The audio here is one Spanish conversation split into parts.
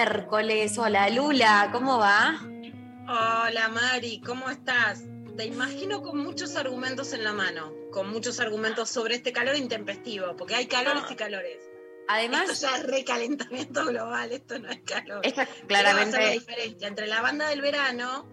miércoles. Hola Lula, ¿cómo va? Hola Mari, ¿cómo estás? Te imagino con muchos argumentos en la mano, con muchos argumentos sobre este calor intempestivo, porque hay calores y calores. Además, esto ya es recalentamiento global, esto no es calor. esta ¿Qué va a ser la claramente, diferencia entre la banda del verano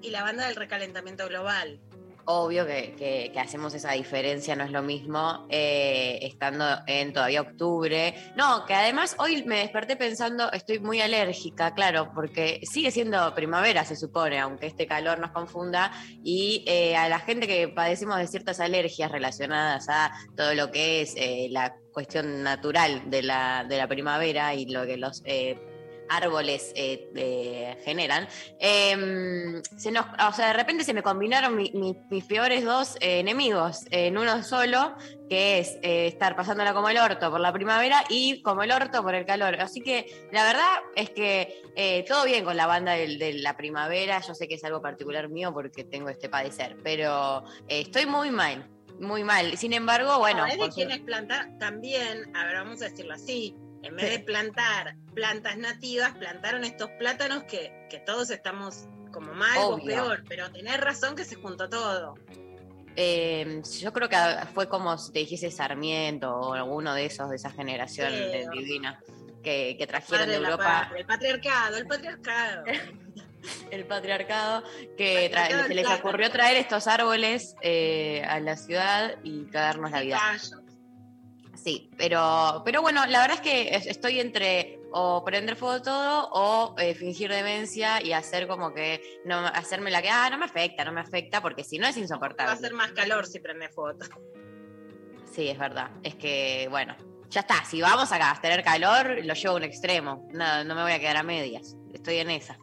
y la banda del recalentamiento global? Obvio que, que- hacemos esa diferencia, no es lo mismo eh, estando en todavía octubre. No, que además hoy me desperté pensando, estoy muy alérgica, claro, porque sigue siendo primavera, se supone, aunque este calor nos confunda, y eh, a la gente que padecemos de ciertas alergias relacionadas a todo lo que es eh, la cuestión natural de la, de la primavera y lo que los... árboles eh, eh, generan, eh, se nos, o sea, de repente se me combinaron mi- mi- mis peores dos eh, enemigos en uno solo, que es eh, estar pasándola como el orto por la primavera y como el orto por el calor. Así que la verdad es que todo bien con la banda de, la primavera, yo sé que es algo particular mío porque tengo este padecer, pero estoy muy mal, muy mal. Sin embargo, bueno... es de quienes plantar también, a ver, vamos a decirlo así, en vez de plantar plantas nativas, plantaron estos plátanos que, que todos estamos como mal o peor, pero tenés razón que se juntó todo. Eh, yo creo que fue como si te dijese Sarmiento o alguno de esos de esa generación de- divina que, que trajeron de Europa patria, el patriarcado, el patriarcado. el patriarcado, que tra- Patriarcado se les ocurrió traer estos árboles eh, a la ciudad y cagarnos la vida. Callos. Sí, pero, pero bueno, la verdad es que es- estoy entre o prender fuego todo o eh, fingir demencia y hacer como que no hacerme la que ah no me afecta, no me afecta, porque si no es Va a insoportable. ser más calor si prende foto. Sí, es verdad. Es que, bueno, ya está. Si vamos a tener calor, lo llevo a un extremo. No, no me voy a quedar a medias. Estoy en esa.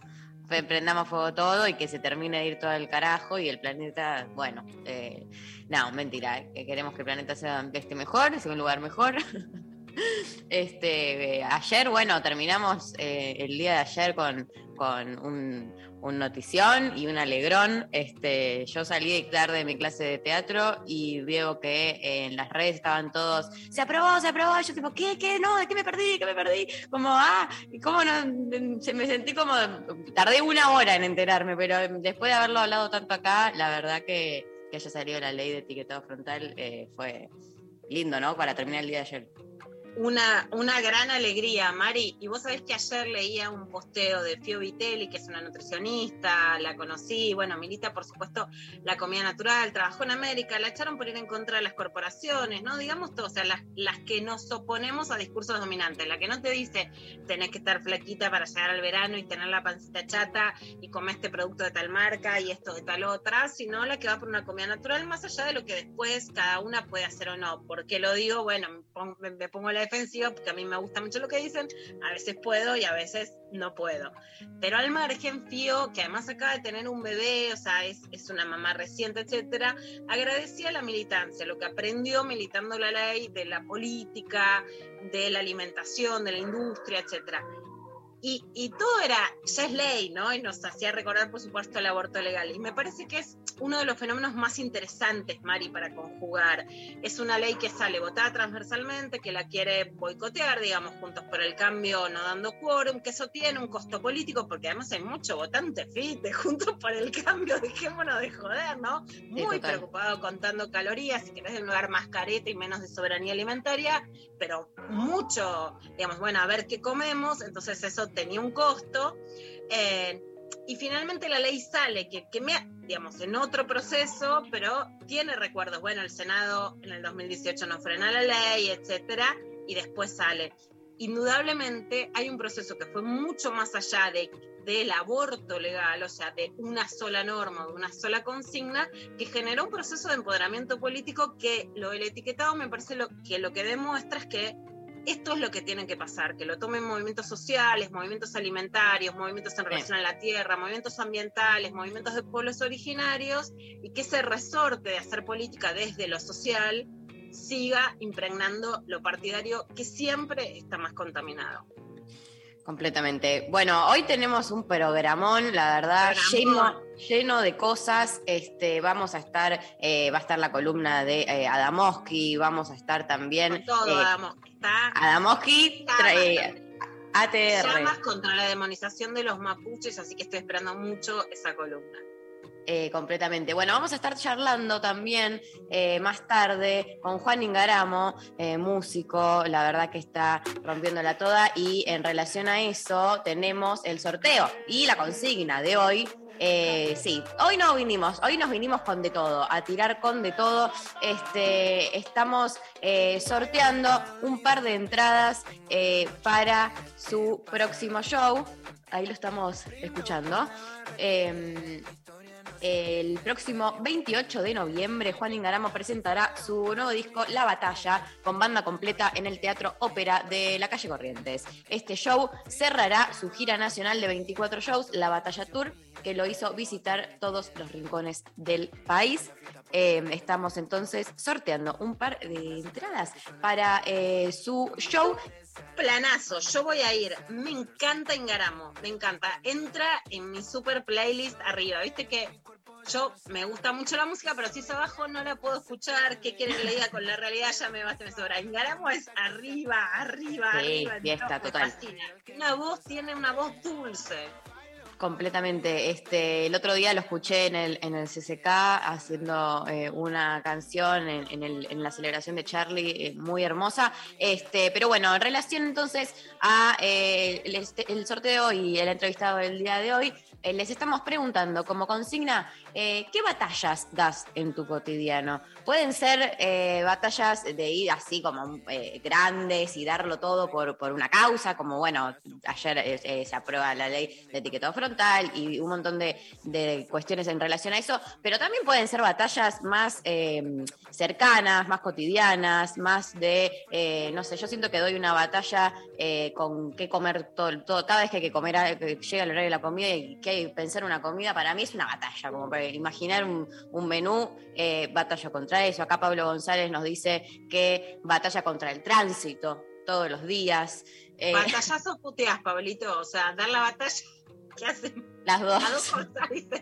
Prendamos fuego todo y que se termine de ir todo el carajo y el planeta, bueno, eh, no, mentira, eh, que queremos que el planeta sea este mejor, sea un lugar mejor. Este, eh, ayer, bueno, terminamos eh, el día de ayer con, con un, un notición y un alegrón. Este, yo salí tarde de mi clase de teatro y veo que en las redes estaban todos, se aprobó, se aprobó. Yo tipo, ¿qué? ¿Qué? No, ¿de qué me perdí? ¿Qué me perdí? Como, ah, ¿y ¿cómo no? Se me sentí como, tardé una hora en enterarme, pero después de haberlo hablado tanto acá, la verdad que, que haya salido la ley de etiquetado frontal eh, fue lindo, ¿no? Para terminar el día de ayer. Una, una gran alegría, Mari. Y vos sabés que ayer leía un posteo de Fio Vitelli, que es una nutricionista, la conocí, bueno, milita por supuesto la comida natural, trabajó en América, la echaron por ir en contra de las corporaciones, ¿no? Digamos todo, o sea, las, las que nos oponemos a discursos dominantes, la que no te dice tenés que estar flaquita para llegar al verano y tener la pancita chata y comer este producto de tal marca y esto de tal otra, sino la que va por una comida natural, más allá de lo que después cada una puede hacer o no. ¿Por qué lo digo? Bueno, me pongo, me- me pongo a la defensiva porque a mí me gusta mucho lo que dicen, a veces puedo y a veces no puedo. Pero al margen, Fío, que además acaba de tener un bebé, o sea, es, es una mamá reciente, etcétera, agradecía la militancia, lo que aprendió militando la ley de la política, de la alimentación, de la industria, etcétera. Y, y todo era, ya es ley, ¿no? Y nos hacía recordar, por supuesto, el aborto legal. Y me parece que es uno de los fenómenos más interesantes, Mari, para conjugar. Es una ley que sale votada transversalmente, que la quiere boicotear, digamos, Juntos por el Cambio no dando quórum, que eso tiene un costo político, porque además hay mucho votante fit de Juntos por el Cambio, dejémonos de joder, ¿no? Muy total. preocupado contando calorías, si querés de un lugar más careta y menos de soberanía alimentaria, pero mucho, digamos, bueno, a ver qué comemos, entonces eso tenía un costo. eh, y finalmente la ley sale, que, que me, digamos, en otro proceso, pero tiene recuerdos. Bueno, el Senado en el 2018 no frena la ley, etcétera, y después sale. Indudablemente hay un proceso que fue mucho más allá de, del aborto legal, o sea, de una sola norma, de una sola consigna, que generó un proceso de empoderamiento político que lo del etiquetado me parece lo, que lo que demuestra es que esto es lo que tienen que pasar, que lo tomen movimientos sociales, movimientos alimentarios, movimientos en relación a la tierra, movimientos ambientales, movimientos de pueblos originarios, y que ese resorte de hacer política desde lo social siga impregnando lo partidario que siempre está más contaminado. Completamente. Bueno, hoy tenemos un programón, la verdad, lleno, lleno de cosas. Este, vamos a estar, eh, va a estar la columna de eh, Adamoski, vamos a estar también. Todo eh, Adamoski está. Adamoski, trae, ATR. Llamas contra la demonización de los mapuches, así que estoy esperando mucho esa columna. Eh, completamente. Bueno, vamos a estar charlando también eh, más tarde con Juan Ingaramo, eh, músico, la verdad que está rompiéndola toda y en relación a eso tenemos el sorteo y la consigna de hoy. sí, hoy no vinimos, hoy nos vinimos con de todo, a tirar con de todo. Este, estamos sorteando un par de entradas para su próximo show. Ahí lo estamos escuchando. Em, el próximo 28 de noviembre, Juan Ingaramo presentará su nuevo disco La Batalla con banda completa en el Teatro Ópera de la calle Corrientes. Este show cerrará su gira nacional de 24 shows, La Batalla Tour, que lo hizo visitar todos los rincones del país. Eh, estamos entonces sorteando un par de entradas para eh, su show planazo, yo voy a ir. Me encanta Ingaramo, me encanta. Entra en mi super playlist arriba. Viste que yo me gusta mucho la música, pero si es abajo no la puedo escuchar. ¿Qué quieren que le diga con la realidad? Ya me basta, me sobra. Ingaramo es arriba, arriba, Sí, arriba. fiesta, No, total. fascina. Una voz, tiene una voz dulce. Completamente. Este, el otro día lo escuché en el, en el CCK haciendo eh, una canción en, en el- en la celebración de Charlie, eh, muy hermosa. Este, pero bueno, en relación entonces a eh, el, este- el sorteo y el entrevistado del día de hoy, les estamos preguntando como consigna, eh, ¿qué batallas das en tu cotidiano? Pueden ser eh, batallas de ir así como eh, grandes y darlo todo por, por una causa, como bueno, ayer eh, eh, se aprueba la ley de etiquetado frontal y un montón de, de cuestiones en relación a eso, pero también pueden ser batallas más eh, cercanas, más cotidianas, más de, eh, no sé, yo siento que doy una batalla eh, con qué comer todo, todo, cada vez que hay que comer, llega el horario de la comida y hay que pensar una comida, para mí es una batalla, como para imaginar un, un menú, eh, batalla contra eso. Acá Pablo González nos dice que batalla contra el tránsito todos los días. Eh, Batallazos puteas, Pablito. O sea, dar la batalla. ¿Qué hacen? las dos. Las dos cosas, ¿viste?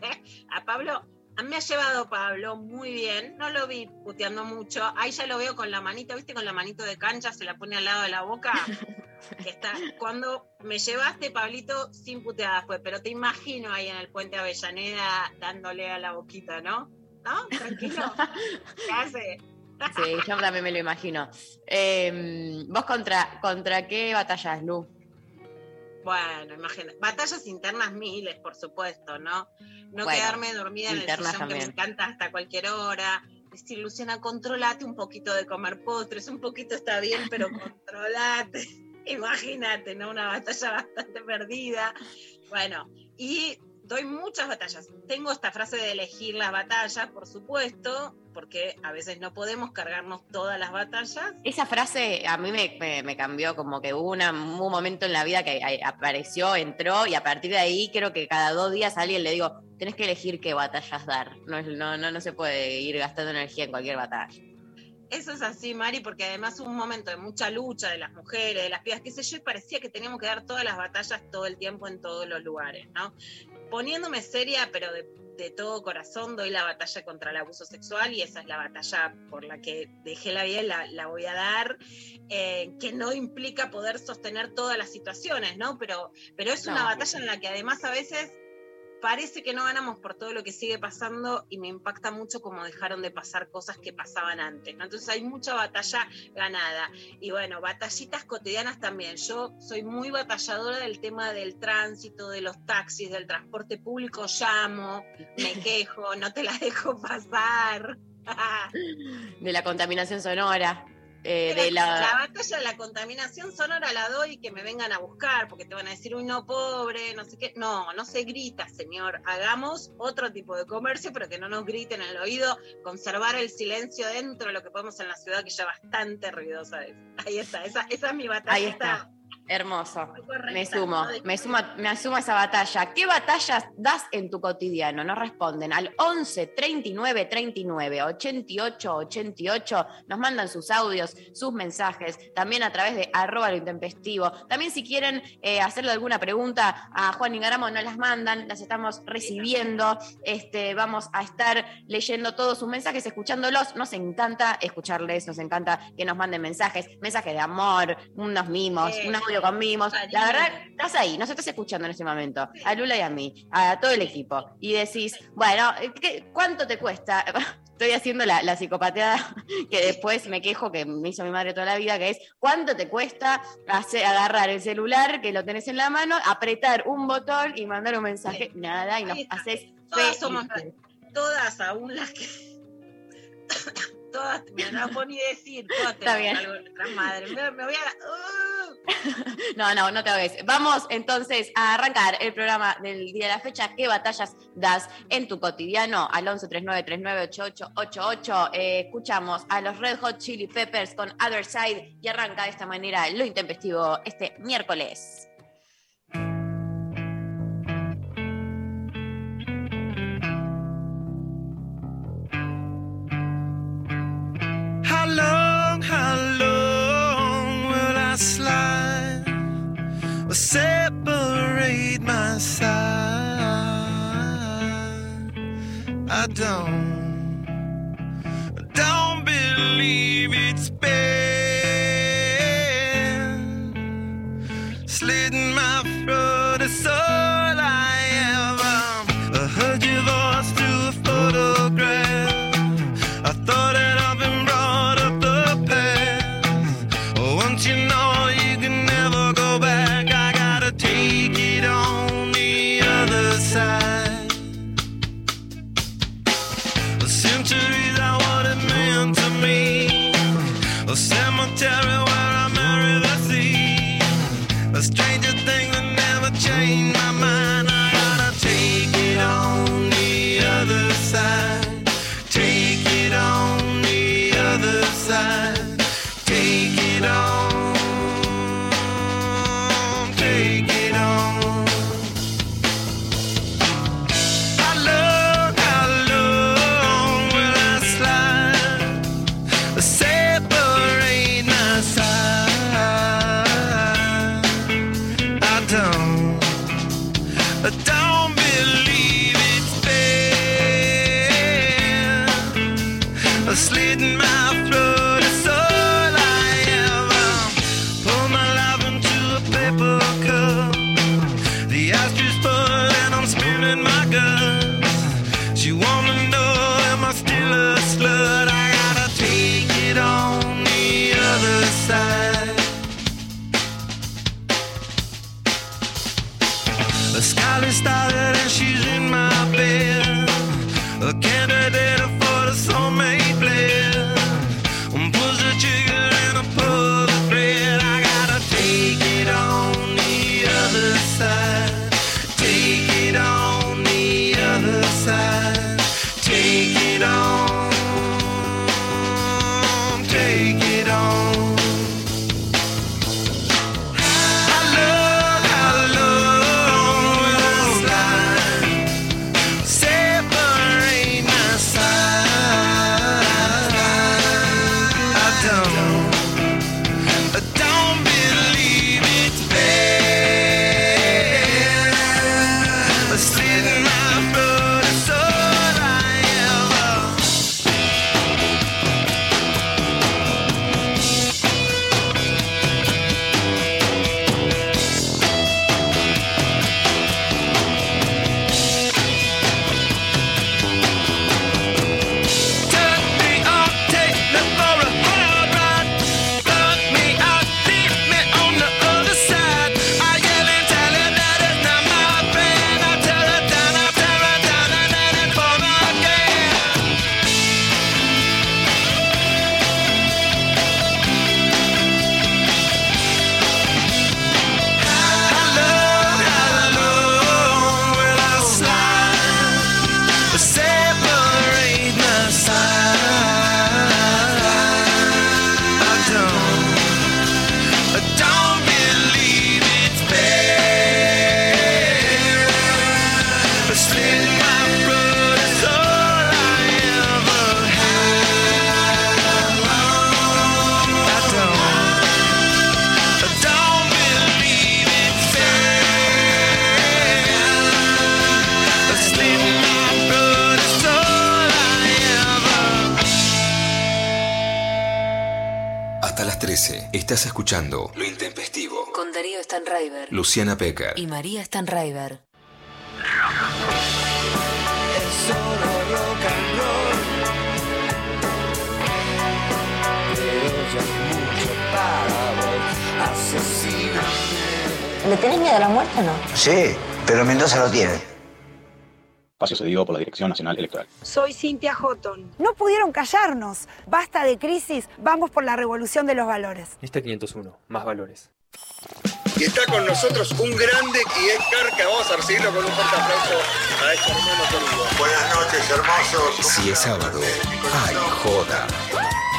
A Pablo, a mí me ha llevado Pablo muy bien. No lo vi puteando mucho. Ahí ya lo veo con la manito, ¿viste? Con la manito de cancha, se la pone al lado de la boca. Está. Cuando me llevaste, Pablito, sin puteadas fue, pero te imagino ahí en el puente Avellaneda dándole a la boquita, ¿no? ¿No? Tranquilo. ¿Qué hace? Sí, yo también me lo imagino. Eh, ¿Vos contra, contra qué batallas, Lu? Bueno, imagina. Batallas internas miles, por supuesto, ¿no? No Bueno, quedarme dormida en el sillón que me encanta hasta cualquier hora. Decir, Luciana, controlate un poquito de comer postres, un poquito está bien, pero controlate. Imagínate, ¿no? Una batalla bastante perdida. Bueno, y doy muchas batallas. Tengo esta frase de elegir las batallas, por supuesto, porque a veces no podemos cargarnos todas las batallas. Esa frase a mí me, me- me cambió, como que hubo una- un momento en la vida que eh, apareció, entró y a partir de ahí creo que cada dos días a alguien le digo, tenés que elegir qué batallas dar. No, no, no, no se puede ir gastando energía en cualquier batalla. Eso es así, Mari, porque además hubo un momento de mucha lucha de las mujeres, de las pibas, qué sé yo, y parecía que teníamos que dar todas las batallas todo el tiempo en todos los lugares, ¿no? Poniéndome seria, pero de, de todo corazón, doy la batalla contra el abuso sexual y esa es la batalla por la que dejé la vida y la, la voy a dar, eh, que no implica poder sostener todas las situaciones, ¿no? Pero, pero es una batalla en la que además a veces parece que no ganamos por todo lo que sigue pasando y me impacta mucho cómo dejaron de pasar cosas que pasaban antes. ¿no? Entonces hay mucha batalla ganada. Y bueno, batallitas cotidianas también. Yo soy muy batalladora del tema del tránsito, de los taxis, del transporte público. Llamo, me quejo, no te la dejo pasar. De la contaminación sonora. Eh, la, de la... la batalla de la contaminación sonora la doy y que me vengan a buscar, porque te van a decir, uy, no, pobre, no sé qué. No, no se grita, señor. Hagamos otro tipo de comercio, pero que no nos griten en el oído, conservar el silencio dentro de lo que podemos en la ciudad, que ya bastante ruidosa es. Ahí está, esa, esa es mi batalla. Ahí está. Hermoso. correcta, Me sumo, ¿no? me sumo, me asumo a esa batalla. ¿Qué batallas das en tu cotidiano? Nos responden al 11 39 39 88 88. Nos mandan sus audios, sus mensajes, también a través de arroba lo intempestivo. También si quieren eh, hacerle alguna pregunta a Juan Ingaramo, nos las mandan, las estamos recibiendo. Este, vamos a estar leyendo todos sus mensajes, escuchándolos. Nos encanta escucharles, nos encanta que nos manden mensajes, mensajes de amor, unos mimos, Sí. un audio con mimos. La verdad, estás ahí, nos estás escuchando en este momento, a Lula y a mí, a todo el equipo, y decís, bueno, ¿qué- ¿cuánto te cuesta? Estoy haciendo la, la psicopateada que después me quejo que me hizo mi madre toda la vida, que es, ¿cuánto te cuesta hacer, agarrar el celular que lo tenés en la mano, apretar un botón y mandar un mensaje? Nada, y nos haces Todas somos. Todas, aún las que. todas, me la puedo ni decir, todas Está bien. algo de. Me, me voy a. ¡Uh! No, no, no te hagas. Vamos entonces a arrancar el programa del día de la fecha. ¿Qué batallas das en tu cotidiano? Al 11 39 39 88 88. Eh, escuchamos a los Red Hot Chili Peppers con Other Side y arranca de esta manera lo intempestivo este miércoles. Separate my side? I don't, I don't believe it's been Luciana Pecker. y María Stanraiver. ¿Le tenés miedo a la muerte o no? Sí, pero Mendoza lo tiene. Espacio cedido por la Dirección Nacional Electoral. Soy Cintia Houghton. No pudieron callarnos. Basta de crisis, vamos por la revolución de los valores. Lista 501, más valores. Y está con nosotros un grande y es Carca. Vamos a recibirlo con un fuerte aplauso a este hermano querido. Buenas noches, hermosos. Si es sábado, ay, joda.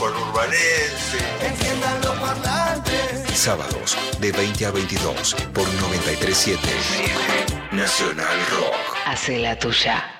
conurbanenses. Sábados, de 20 a 22, por 93.7. Nacional Rock. Hace la tuya.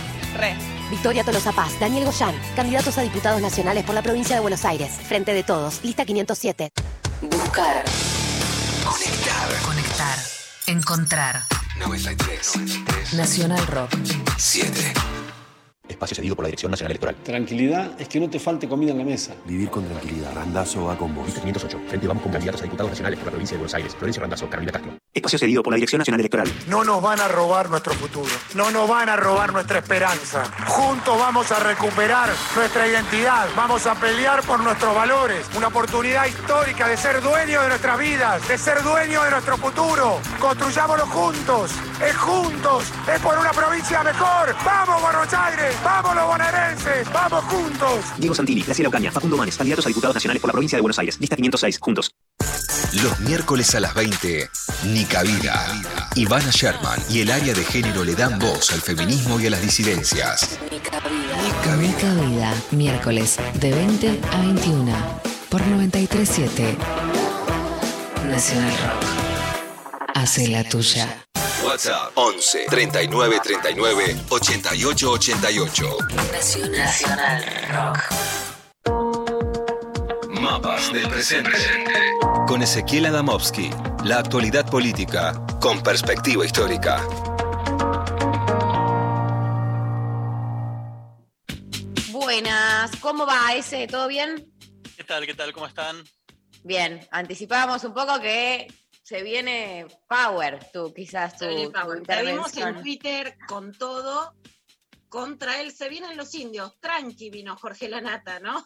re. Victoria Tolosa Paz, Daniel Goyán, candidatos a diputados nacionales por la provincia de Buenos Aires. Frente de todos, lista 507. Buscar. Conectar. Conectar. Encontrar. 93. Nacional Rock. 7. Espacio cedido por la Dirección Nacional Electoral. Tranquilidad es que no te falte comida en la mesa. Vivir con tranquilidad. Randazo va con vos. Lista 508. Frente vamos con candidatos a diputados nacionales por la provincia de Buenos Aires. Florencio Randazo, Carolina Castro. Espacio cedido por la Dirección Nacional Electoral. No nos van a robar nuestro futuro. No nos van a robar nuestra esperanza. Juntos vamos a recuperar nuestra identidad. Vamos a pelear por nuestros valores. Una oportunidad histórica de ser dueños de nuestras vidas, de ser dueños de nuestro futuro. Construyámoslo juntos. Es juntos. Es por una provincia mejor. ¡Vamos, Buenos Aires! ¡Vamos, los bonaerenses! ¡Vamos juntos! Diego Santilli, Graciela Ocaña, Facundo Manes, candidatos a diputados nacionales por la provincia de Buenos Aires. Lista 506. Juntos. Los miércoles a las 20, Nica Vida. Ivana Sherman y el área de género le dan voz al feminismo y a las disidencias. Nica Vida. Miércoles de 20 a 21. Por 937. Nacional Rock. Hace la tuya. WhatsApp 11 39 39 88 88. Nacional Rock. Mapas del presente. Con Ezequiel Adamovsky. La actualidad política con perspectiva histórica. Buenas, ¿cómo va ese? ¿Todo bien? ¿Qué tal? ¿Qué tal? ¿Cómo están? Bien, anticipábamos un poco que se viene Power, tú quizás tu, Power. Te vimos en Twitter con todo contra él. Se vienen los indios. Tranqui vino Jorge Lanata, ¿no?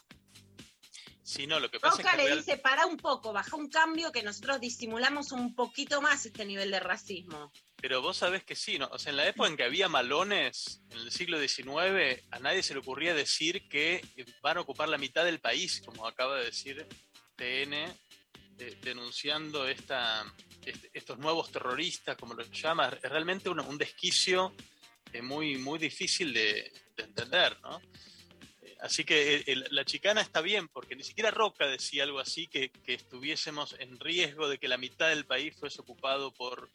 Sí, no, lo que pasa Roca es que le real- dice, para un poco, baja un cambio que nosotros disimulamos un poquito más este nivel de racismo. Pero vos sabés que sí, ¿no? O sea, en la época en que había malones, en el siglo XIX, a nadie se le ocurría decir que van a ocupar la mitad del país, como acaba de decir TN, denunciando esta, est- estos nuevos terroristas, como los llama. Es realmente un, un desquicio eh, muy, muy difícil de, de entender, ¿no? Eh, Así que eh, el- la chicana está bien, porque ni siquiera Roca decía algo así, que, que estuviésemos en riesgo de que la mitad del país fuese ocupado por,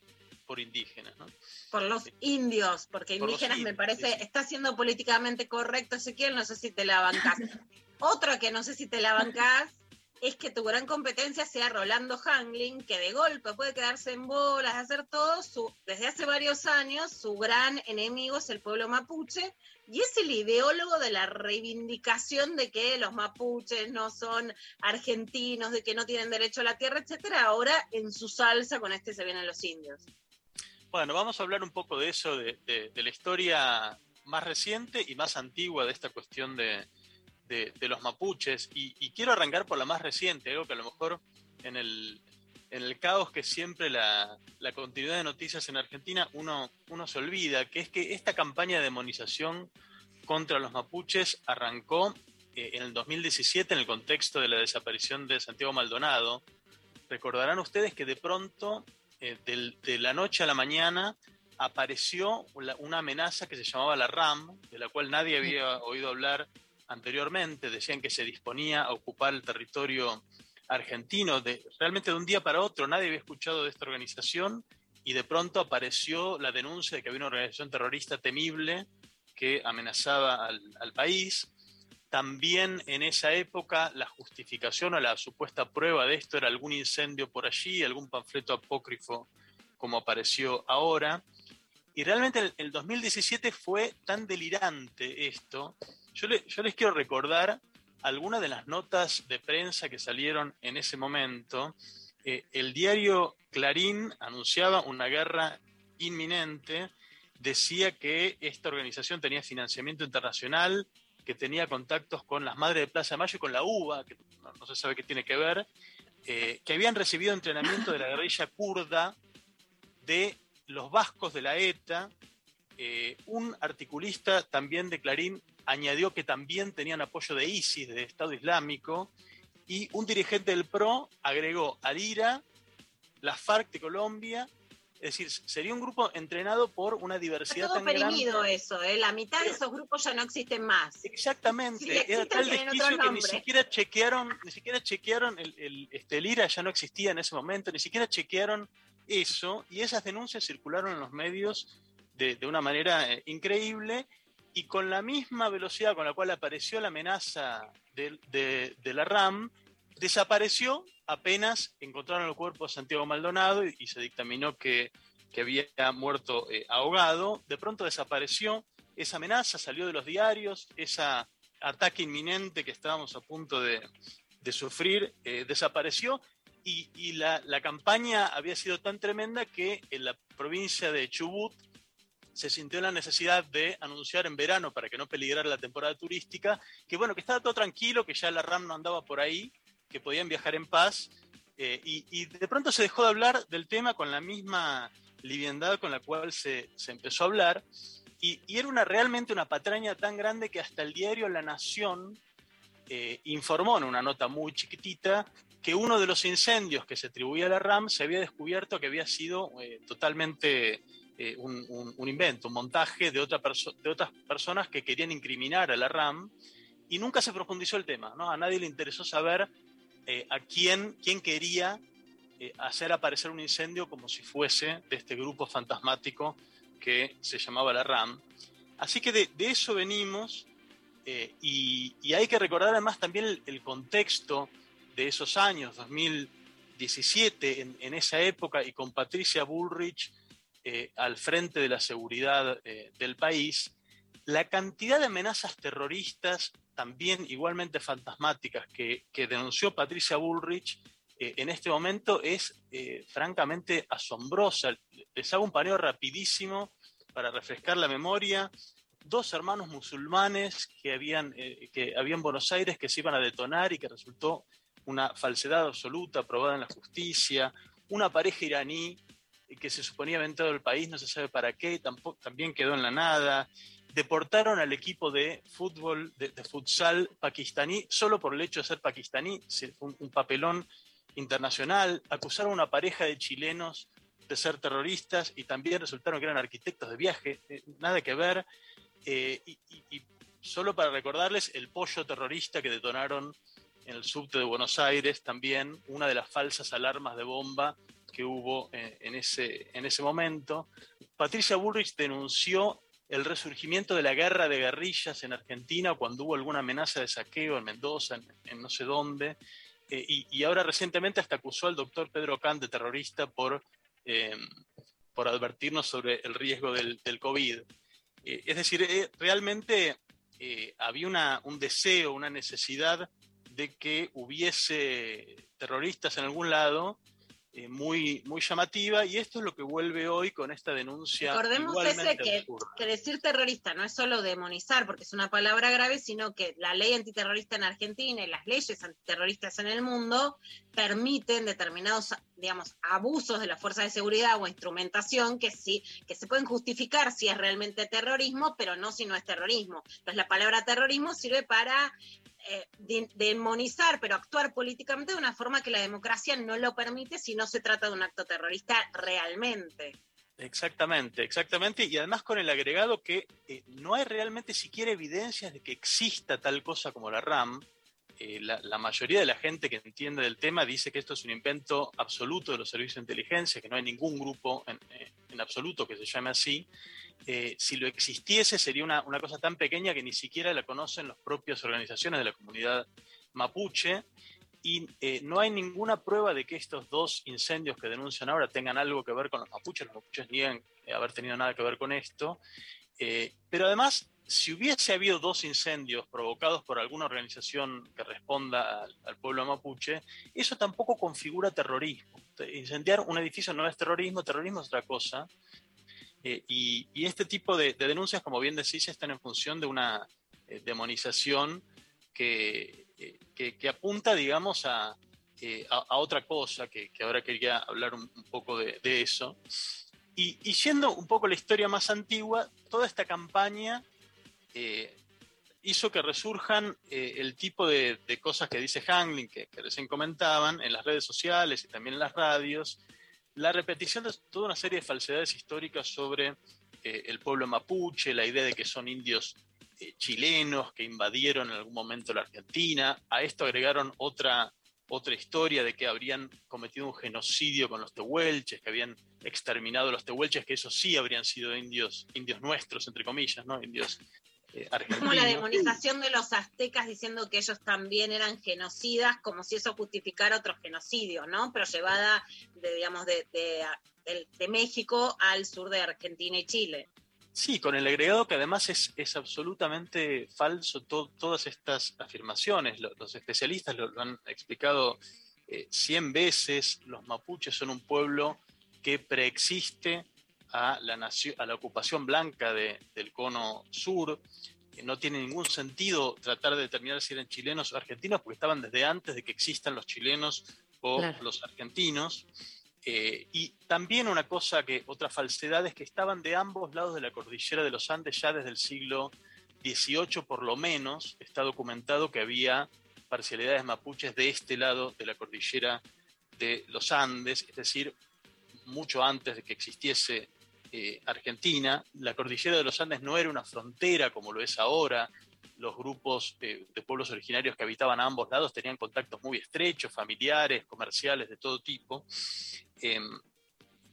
por indígenas, ¿no? Por los indios, porque Por indígenas me parece, sí, está siendo políticamente correcto, Ezequiel, no sé si te la bancás. Otra que no sé si te la bancás es que tu gran competencia sea Rolando Hangling, que de golpe puede quedarse en bolas, hacer todo, su, desde hace varios años su gran enemigo es el pueblo mapuche, y es el ideólogo de la reivindicación de que los mapuches no son argentinos, de que no tienen derecho a la tierra, etcétera, ahora en su salsa con este se vienen los indios. Bueno, vamos a hablar un poco de eso, de, la historia más reciente y más antigua de esta cuestión de, de- los mapuches. Y, quiero arrancar por la más reciente, algo que a lo mejor en el, en el caos que siempre la, la continuidad de noticias en Argentina uno, uno se olvida, que es que esta campaña de demonización contra los mapuches arrancó eh, en el 2017 en el contexto de la desaparición de Santiago Maldonado. Recordarán ustedes que de pronto, eh, de la noche a la mañana, apareció una amenaza que se llamaba la RAM, de la cual nadie había oído hablar anteriormente. Decían que se disponía a ocupar el territorio argentino. De, realmente de un día para otro nadie había escuchado de esta organización y de pronto apareció la denuncia de que había una organización terrorista temible que amenazaba al, país. También en esa época la justificación o la supuesta prueba de esto era algún incendio por allí, algún panfleto apócrifo como apareció ahora. Y realmente el 2017 fue tan delirante esto. Yo, le- yo les quiero recordar algunas de las notas de prensa que salieron en ese momento. Eh, el diario Clarín anunciaba una guerra inminente, decía que esta organización tenía financiamiento internacional, que tenía contactos con las madres de Plaza de Mayo y con la UBA, que no, no se sabe qué tiene que ver, eh, que habían recibido entrenamiento de la guerrilla kurda de los vascos de la ETA. Eh, un articulista también de Clarín añadió que también tenían apoyo de ISIS, de Estado Islámico, y un dirigente del PRO agregó al IRA, la FARC de Colombia, es decir, sería un grupo entrenado por una Está diversidad todo tan grande. perimido eso, ¿eh? la mitad de esos grupos ya no existen más. Exactamente, Sí, era tal desquicio que ni siquiera chequearon, ni siquiera chequearon el, el, este, el IRA ya no existía en ese momento, ni siquiera chequearon eso, y esas denuncias circularon en los medios de, una manera eh, increíble y con la misma velocidad con la cual apareció la amenaza de, la RAM, desapareció apenas encontraron el cuerpo de Santiago Maldonado y, se dictaminó que, que había muerto eh, ahogado. De pronto desapareció esa amenaza, salió de los diarios, ese ataque inminente que estábamos a punto de, sufrir eh, desapareció y, la campaña había sido tan tremenda que en la provincia de Chubut se sintió la necesidad de anunciar en verano para que no peligrara la temporada turística, que bueno, que estaba todo tranquilo, que ya la RAM no andaba por ahí, que podían viajar en paz, eh, y, de pronto se dejó de hablar del tema con la misma liviandad con la cual se, se empezó a hablar, y, y era una, realmente una patraña tan grande que hasta el diario La Nación eh, informó en una nota muy chiquitita que uno de los incendios que se atribuía a la RAM se había descubierto que había sido eh, totalmente eh, un, un- un invento, un montaje de, otra de otras personas que querían incriminar a la RAM y nunca se profundizó el tema, ¿no? A nadie le interesó saber eh, a quién, quién quería eh, hacer aparecer un incendio como si fuese de este grupo fantasmático que se llamaba la RAM. Así que de, eso venimos y, hay que recordar además también el, contexto de esos años, 2017, en, en esa época, y con Patricia Bullrich eh, al frente de la seguridad eh, del país, la cantidad de amenazas terroristas, también igualmente fantasmáticas, que, denunció Patricia Bullrich eh, en este momento es francamente asombrosa. Les hago un paneo rapidísimo para refrescar la memoria. Dos hermanos musulmanes que habían, que había en Buenos Aires que se iban a detonar y que resultó una falsedad absoluta probada en la justicia. Una pareja iraní que se suponía había entrado al país, no se sabe para qué, tampoco, también quedó en la nada. Deportaron al equipo de fútbol, de, de futsal pakistaní, solo por el hecho de ser pakistaní, un, un papelón internacional. Acusaron a una pareja de chilenos de ser terroristas y también resultaron que eran arquitectos de viaje, eh, nada que ver. Eh, y, y- y solo para recordarles el pollo terrorista que detonaron en el subte de Buenos Aires, también una de las falsas alarmas de bomba que hubo eh, en, ese, en ese momento. Patricia Bullrich denunció el resurgimiento de la guerra de guerrillas en Argentina cuando hubo alguna amenaza de saqueo en Mendoza, en, no sé dónde, eh, y, ahora recientemente hasta acusó al doctor Pedro Can de terrorista por, eh, por advertirnos sobre el riesgo del, COVID. Es decir, realmente había un deseo, una necesidad de que hubiese terroristas en algún lado eh, muy, muy llamativa y esto es lo que vuelve hoy con esta denuncia. Recordemos ese que decir terrorista no es solo demonizar, porque es una palabra grave, sino que la ley antiterrorista en Argentina y las leyes antiterroristas en el mundo permiten determinados, digamos, abusos de las fuerzas de seguridad o instrumentación que sí, que se pueden justificar si es realmente terrorismo, pero no si no es terrorismo. Entonces la palabra terrorismo sirve para eh, de- demonizar, pero actuar políticamente de una forma que la democracia no lo permite si no se trata de un acto terrorista realmente. Exactamente, exactamente. Y además con el agregado que eh, no hay realmente siquiera evidencias de que exista tal cosa como la RAM. Eh, la, la mayoría de la gente que entiende del tema dice que esto es un invento absoluto de los servicios de inteligencia, que no hay ningún grupo en, en absoluto que se llame así. Eh, si lo existiese sería una, una cosa tan pequeña que ni siquiera la conocen las propias organizaciones de la comunidad mapuche y eh, no hay ninguna prueba de que estos dos incendios que denuncian ahora tengan algo que ver con los mapuches. Los mapuches niegan eh, haber tenido nada que ver con esto. Eh, pero además, si hubiese habido dos incendios provocados por alguna organización que responda al, pueblo mapuche, eso tampoco configura terrorismo. Incendiar un edificio no es terrorismo, terrorismo es otra cosa. Eh, y, este tipo de, de denuncias, como bien decís, están en función de una eh, demonización que, apunta, digamos, a, a, otra cosa, que, ahora quería hablar un, poco de eso. Y, y yendo un poco la historia más antigua, toda esta campaña eh, hizo que resurjan eh, el tipo de, cosas que dice Hanglin, que, que recién comentaban, en las redes sociales y también en las radios, la repetición de toda una serie de falsedades históricas sobre eh, el pueblo mapuche, la idea de que son indios chilenos que invadieron en algún momento la Argentina. A esto agregaron otra, otra historia de que habrían cometido un genocidio con los tehuelches, que habían exterminado a los tehuelches, que esos sí habrían sido indios, indios nuestros, entre comillas, ¿no? Indios eh, como la demonización de los aztecas diciendo que ellos también eran genocidas, como si eso justificara otro genocidio, ¿no? Pero llevada, de, digamos, de, de México al sur de Argentina y Chile. Sí, con el agregado que además es, es absolutamente falso to- todas estas afirmaciones. Lo- Los especialistas lo, lo han explicado eh, cien veces. Los mapuches son un pueblo que preexiste a la, nacio- a la ocupación blanca de- del cono sur. Eh, No tiene ningún sentido tratar de determinar si eran chilenos o argentinos, porque estaban desde antes de que existan los chilenos o Claro. los argentinos. Eh, y también una cosa que, otra falsedad es que estaban de ambos lados de la cordillera de los Andes ya desde el siglo XVIII por lo menos. Está documentado que había parcialidades mapuches de este lado de la cordillera de los Andes, es decir, mucho antes de que existiese eh, Argentina. La cordillera de los Andes no era una frontera como lo es ahora. Los grupos de pueblos originarios que habitaban a ambos lados tenían contactos muy estrechos, familiares, comerciales, de todo tipo. Eh,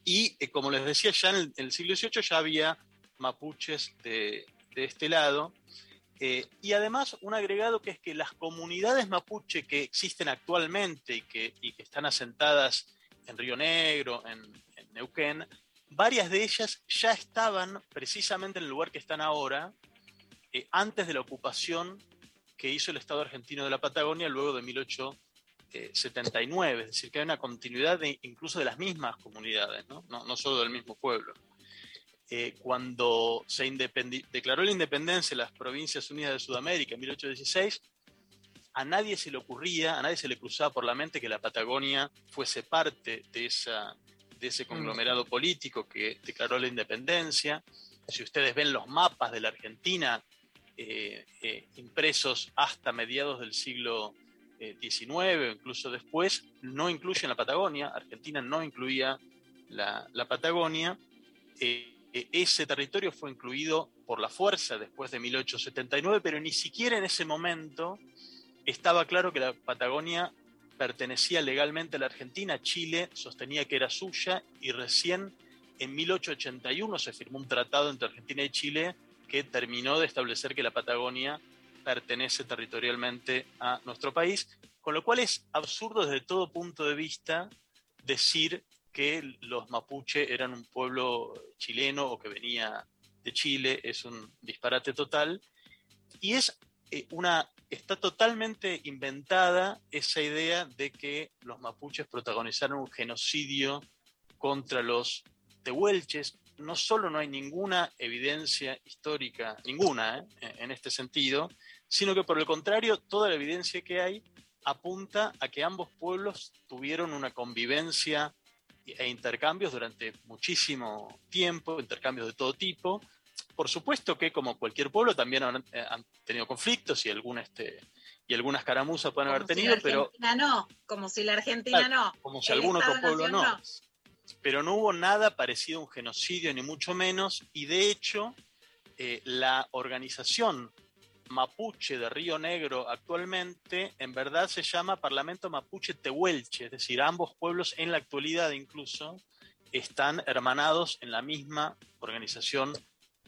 y eh, como les decía, ya en el, siglo XVIII ya había mapuches de, de este lado. Eh, y además un agregado que es que las comunidades mapuche que existen actualmente y que, y que están asentadas en Río Negro, en Neuquén, varias de ellas ya estaban precisamente en el lugar que están ahora, eh, antes de la ocupación que hizo el Estado argentino de la Patagonia luego de 1879, es decir, que hay una continuidad de- incluso de las mismas comunidades, no, no, no solo del mismo pueblo. Eh, cuando se declaró la independencia de las Provincias Unidas de Sudamérica en 1816, a nadie se le ocurría, a nadie se le cruzaba por la mente que la Patagonia fuese parte de, esa, de ese conglomerado político que declaró la independencia. Si ustedes ven los mapas de la Argentina eh, eh, impresos hasta mediados del siglo eh, XIX o incluso después, no incluyen la Patagonia. Argentina no incluía la, la Patagonia. Eh, eh, ese territorio fue incluido por la fuerza después de 1879, pero ni siquiera en ese momento estaba claro que la Patagonia pertenecía legalmente a la Argentina, Chile sostenía que era suya y recién en 1881 se firmó un tratado entre Argentina y Chile que terminó de establecer que la Patagonia pertenece territorialmente a nuestro país, con lo cual es absurdo desde todo punto de vista decir que los mapuche eran un pueblo chileno o que venía de Chile, es un disparate total. Y es eh, una, está totalmente inventada esa idea de que los mapuches protagonizaron un genocidio contra los tehuelches. No solo no hay ninguna evidencia histórica, ninguna ¿eh? en este sentido, sino que por el contrario, toda la evidencia que hay apunta a que ambos pueblos tuvieron una convivencia e intercambios durante muchísimo tiempo, intercambios de todo tipo. Por supuesto que como cualquier pueblo también han, eh, tenido conflictos y, algún, este, y algunas caramuzas pueden haber tenido, si pero... no, como si la Argentina no. Como si algún otro pueblo no. no. Pero no hubo nada parecido a un genocidio, ni mucho menos, y de hecho eh, la organización mapuche de Río Negro actualmente en verdad se llama Parlamento Mapuche Tehuelche, es decir, ambos pueblos en la actualidad incluso están hermanados en la misma organización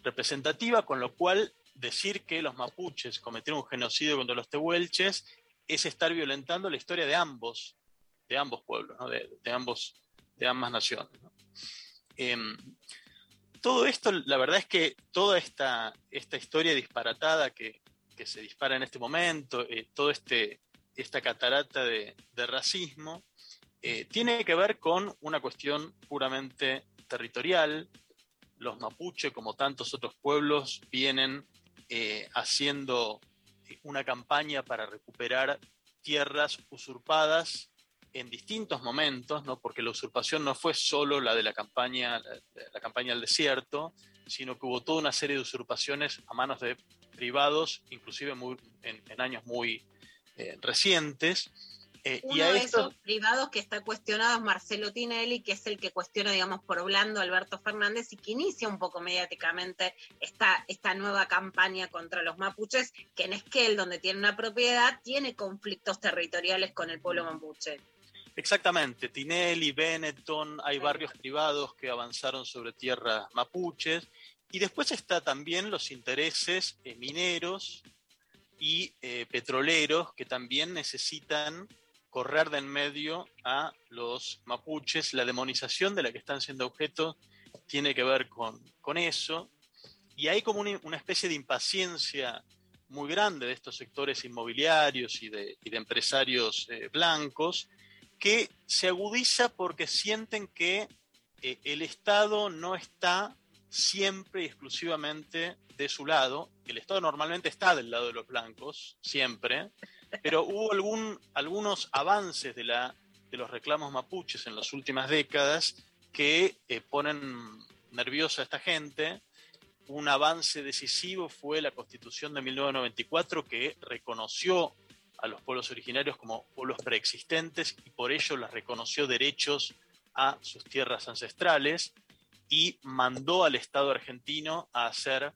representativa, con lo cual decir que los mapuches cometieron un genocidio contra los tehuelches es estar violentando la historia de ambos, de ambos pueblos, de, ambos, de ambas naciones. Em, todo esto, la verdad es que toda esta, esta historia disparatada que, que se dispara en este momento, eh, toda este, esta catarata de, racismo, eh, tiene que ver con una cuestión puramente territorial. Los mapuche, como tantos otros pueblos, vienen eh, haciendo una campaña para recuperar tierras usurpadas en distintos momentos, ¿no? porque la usurpación no fue solo la de la campaña, la, campaña del desierto, sino que hubo toda una serie de usurpaciones a manos de privados, inclusive en, años muy eh, recientes. Eh, Uno de esos privados que está cuestionado es Marcelo Tinelli, que es el que cuestiona, digamos, por blando a Alberto Fernández y que inicia un poco mediáticamente esta, esta nueva campaña contra los mapuches, que en Esquel, donde tiene una propiedad, tiene conflictos territoriales con el pueblo mapuche. Exactamente, Tinelli, Benetton, hay barrios privados que avanzaron sobre tierras mapuches y después está también los intereses eh, mineros y eh, petroleros que también necesitan correr de en medio a los mapuches. La demonización de la que están siendo objeto tiene que ver con, eso. Y hay como una, especie de impaciencia muy grande de estos sectores inmobiliarios y de, empresarios eh, blancos que se agudiza porque sienten que el Estado no está siempre y exclusivamente de su lado. El Estado normalmente está del lado de los blancos, siempre, pero hubo algún, algunos avances de, la, de los reclamos mapuches en las últimas décadas que eh, ponen nerviosa a esta gente. Un avance decisivo fue la constitución de 1994 que reconoció a los pueblos originarios como pueblos preexistentes y por ello les reconoció derechos a sus tierras ancestrales y mandó al Estado argentino a hacer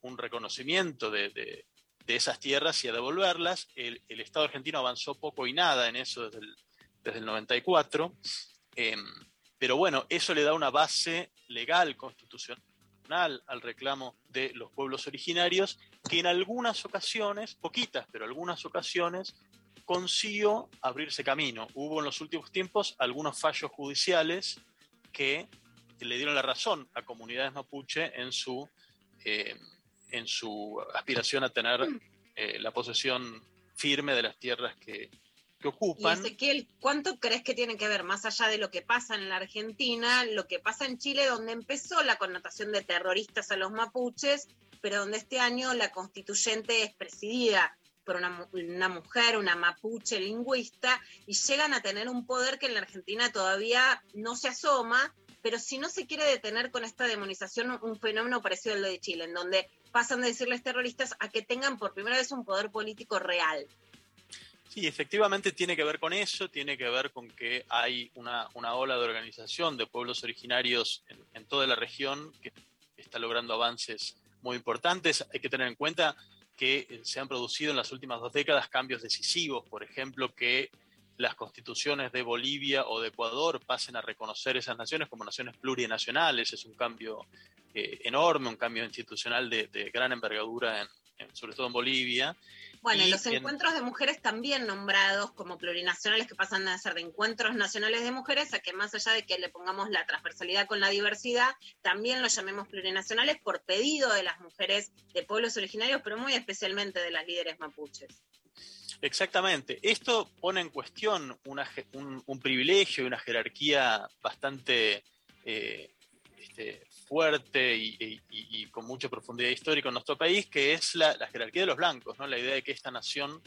un reconocimiento de, esas tierras y a devolverlas. El, Estado argentino avanzó poco y nada en eso desde el, desde el 94, em, pero bueno, eso le da una base legal, constitucional al reclamo de los pueblos originarios, que en algunas ocasiones, poquitas, pero algunas ocasiones, consiguió abrirse camino. Hubo en los últimos tiempos algunos fallos judiciales que le dieron la razón a comunidades mapuche en su, eh, en su aspiración a tener eh, la posesión firme de las tierras que, que ocupan. Y Ezequiel, ¿cuánto crees que tiene que ver, más allá de lo que pasa en la Argentina, lo que pasa en Chile, donde empezó la connotación de terroristas a los mapuches, pero donde este año la constituyente es presidida por una, una, mujer, una mapuche lingüista, y llegan a tener un poder que en la Argentina todavía no se asoma, pero si no se quiere detener con esta demonización un fenómeno parecido al de Chile, en donde pasan de decirles terroristas a que tengan por primera vez un poder político real. Sí, efectivamente tiene que ver con eso, tiene que ver con que hay una, ola de organización de pueblos originarios en, toda la región que está logrando avances muy importantes. Hay que tener en cuenta que se han producido en las últimas dos décadas cambios decisivos, por ejemplo, que las constituciones de Bolivia o de Ecuador pasen a reconocer esas naciones como naciones plurinacionales. Es un cambio eh, enorme, un cambio institucional de, gran envergadura sobre todo en Bolivia. Bueno, y los encuentros de mujeres también nombrados como plurinacionales, que pasan a ser de encuentros nacionales de mujeres, a que más allá de que le pongamos la transversalidad con la diversidad, también los llamemos plurinacionales por pedido de las mujeres de pueblos originarios, pero muy especialmente de las líderes mapuches. Exactamente. Esto pone en cuestión un, privilegio y una jerarquía bastante eh, este, fuerte y, con mucha profundidad histórica en nuestro país, que es la, jerarquía de los blancos, ¿no? la idea de que esta nación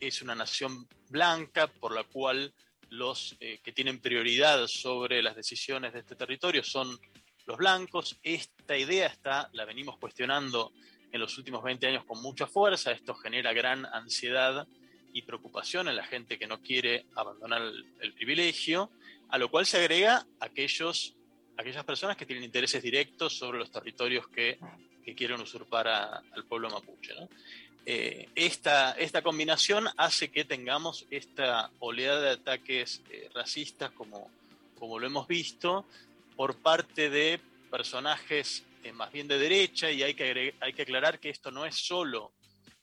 es una nación blanca por la cual los eh, que tienen prioridad sobre las decisiones de este territorio son los blancos. Esta idea está, la venimos cuestionando en los últimos 20 años con mucha fuerza. Esto genera gran ansiedad y preocupación en la gente que no quiere abandonar el, privilegio, a lo cual se agrega aquellos, aquellas personas que tienen intereses directos sobre los territorios que, quieren usurpar al pueblo mapuche. Eh, esta, esta, combinación hace que tengamos esta oleada de ataques eh, racistas como, como lo hemos visto por parte de personajes eh, más bien de derecha y hay que, hay que aclarar que esto no es solo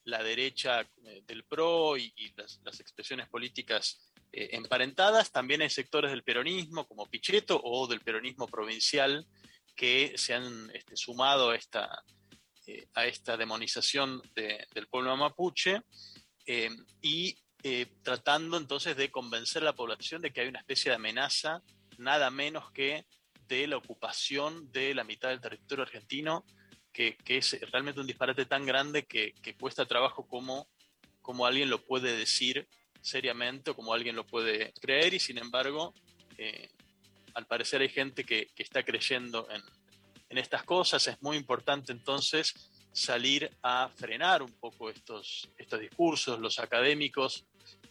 la derecha del PRO y, las, expresiones políticas eh, emparentadas, también hay sectores del peronismo como Pichetto o del peronismo provincial que se han este, sumado a esta, eh, a esta demonización del pueblo mapuche y tratando entonces de convencer a la población de que hay una especie de amenaza nada menos que de la ocupación de la mitad del territorio argentino que, es realmente un disparate tan grande que, cuesta trabajo como, como alguien lo puede decir seriamente o como alguien lo puede creer y sin embargo, eh, al parecer hay gente que, está creyendo en, en, estas cosas. Es muy importante entonces salir a frenar un poco estos, estos discursos, los académicos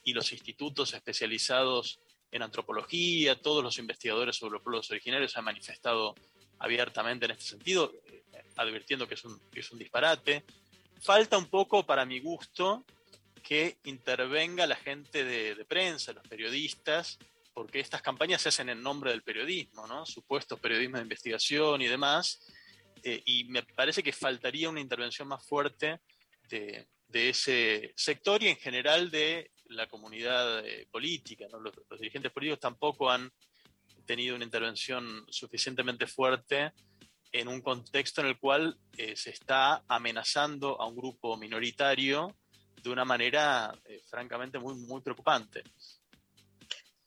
y los institutos especializados en antropología, todos los investigadores sobre los pueblos originarios se han manifestado abiertamente en este sentido advirtiendo que es un, es un disparate. Falta un poco, para mi gusto, que intervenga la gente de, prensa, los periodistas, porque estas campañas se hacen en nombre del periodismo, ¿no? Supuestos periodismo de investigación y demás. Eh, y me parece que faltaría una intervención más fuerte de, ese sector y en general de la comunidad eh, política. Los, dirigentes políticos tampoco han tenido una intervención suficientemente fuerte en un contexto en el cual eh, se está amenazando a un grupo minoritario de una manera eh, francamente muy, muy preocupante.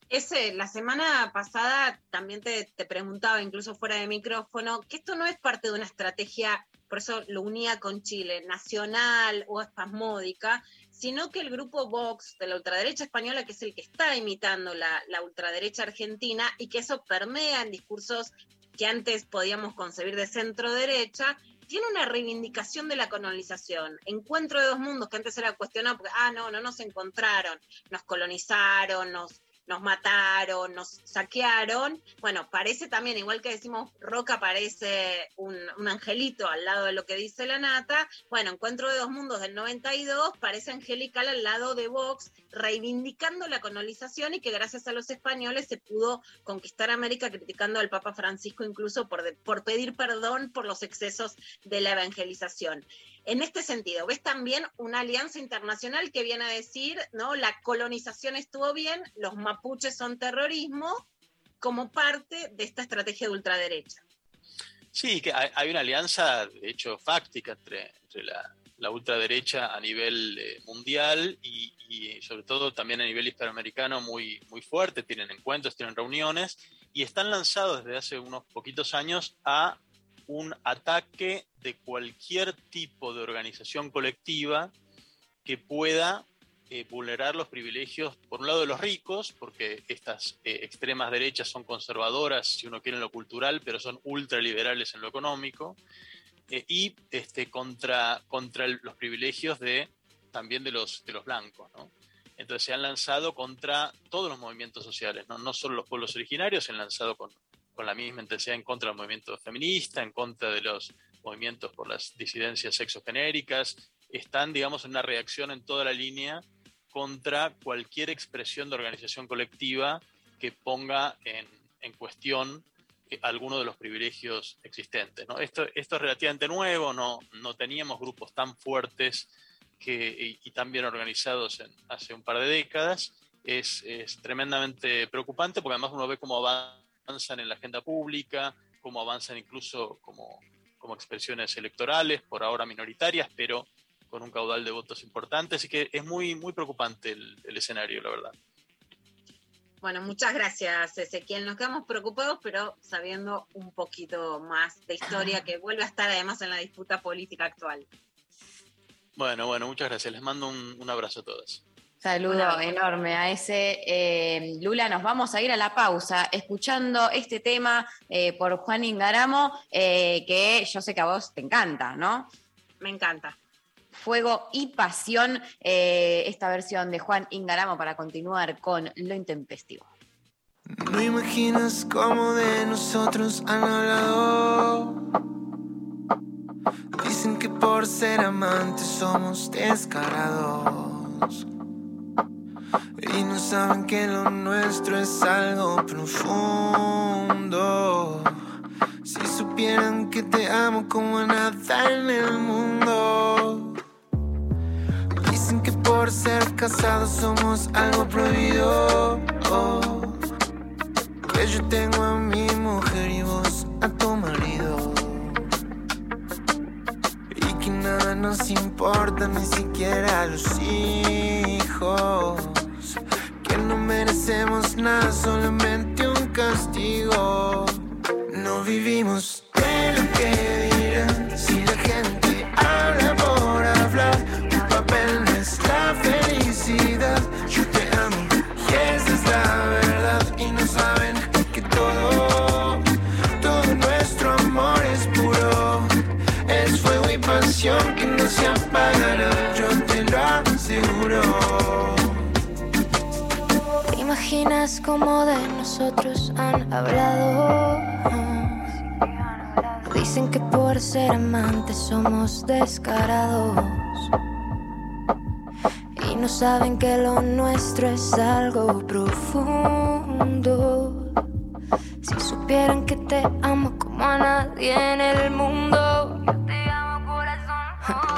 Ese, la semana pasada también te, te, preguntaba, incluso fuera de micrófono, que esto no es parte de una estrategia, por eso lo unía con Chile, nacional o espasmódica, sino que el grupo Vox de la ultraderecha española, que es el que está imitando la, la ultraderecha argentina, y que eso permea en discursos que antes podíamos concebir de centro derecha, tiene una reivindicación de la colonización. Encuentro de dos mundos que antes era cuestionado porque, ah, no, no nos encontraron, nos colonizaron, nos nos mataron, nos saquearon. Bueno, parece también, igual que decimos, Roca parece un, angelito al lado de lo que dice la nata. Bueno, Encuentro de dos Mundos del 92 parece angelical al lado de Vox, reivindicando la colonización y que gracias a los españoles se pudo conquistar América, criticando al Papa Francisco incluso por, por pedir perdón por los excesos de la evangelización. En este sentido, ¿ves también una alianza internacional que viene a decir, ¿no? La colonización estuvo bien, los mapuches son terrorismo, como parte de esta estrategia de ultraderecha? Sí, que hay una alianza, de hecho, fáctica entre, la, ultraderecha a nivel eh, mundial y, sobre todo también a nivel hispanoamericano muy, muy fuerte. Tienen encuentros, tienen reuniones y están lanzados desde hace unos poquitos años a un ataque de cualquier tipo de organización colectiva que pueda eh, vulnerar los privilegios, por un lado, de los ricos, porque estas eh, extremas derechas son conservadoras, si uno quiere, en lo cultural, pero son ultraliberales en lo económico, eh, y este, contra, contra los privilegios de, también de los, de los blancos. Entonces se han lanzado contra todos los movimientos sociales, no, no solo los pueblos originarios, se han lanzado con, con la misma intensidad en contra del movimiento feminista, en contra de los movimientos por las disidencias sexogenéricas, están, digamos, en una reacción en toda la línea contra cualquier expresión de organización colectiva que ponga en, en cuestión eh, alguno de los privilegios existentes. ¿no? Esto, esto es relativamente nuevo, no, no teníamos grupos tan fuertes que, y, y tan bien organizados en, hace un par de décadas. Es, es tremendamente preocupante porque además uno ve cómo avanzan en la agenda pública, cómo avanzan incluso como, como expresiones electorales, por ahora minoritarias, pero con un caudal de votos importante. Así que es muy, muy preocupante el, el escenario, la verdad. Bueno, muchas gracias, Ezequiel. Nos quedamos preocupados, pero sabiendo un poquito más de historia que vuelve a estar además en la disputa política actual. Bueno, bueno, muchas gracias. Les mando un, un abrazo a todos. Saludo enorme a ese. eh, Lula, nos vamos a ir a la pausa escuchando este tema eh, por Juan Ingaramo, eh, que yo sé que a vos te encanta, ¿no? Me encanta. Fuego y pasión, eh, esta versión de Juan Ingaramo para continuar con lo intempestivo. No imaginas cómo de nosotros han hablado. Dicen que por ser amantes somos descarados. Y no saben que lo nuestro es algo profundo. Si supieran que te amo como a nada en el mundo. Dicen que por ser casados somos algo prohibido. Que yo tengo a mi mujer y vos a tu marido. Y que nada nos importa, ni siquiera los hijos. No merecemos nada, solamente un castigo. No vivimos de lo que ¿Te imaginas cómo de nosotros han hablado? Dicen que por ser amantes somos descarados. Y no saben que lo nuestro es algo profundo. Si supieran que te amo como a nadie en el mundo.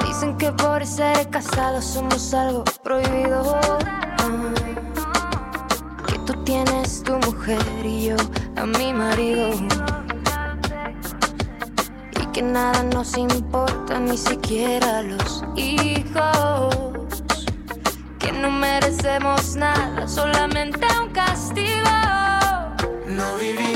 Dicen que por ser casados somos algo prohibido. Tienes tu mujer y yo a mi marido. Y que nada nos importa, ni siquiera los hijos. Que no merecemos nada, solamente un castigo. No vivimos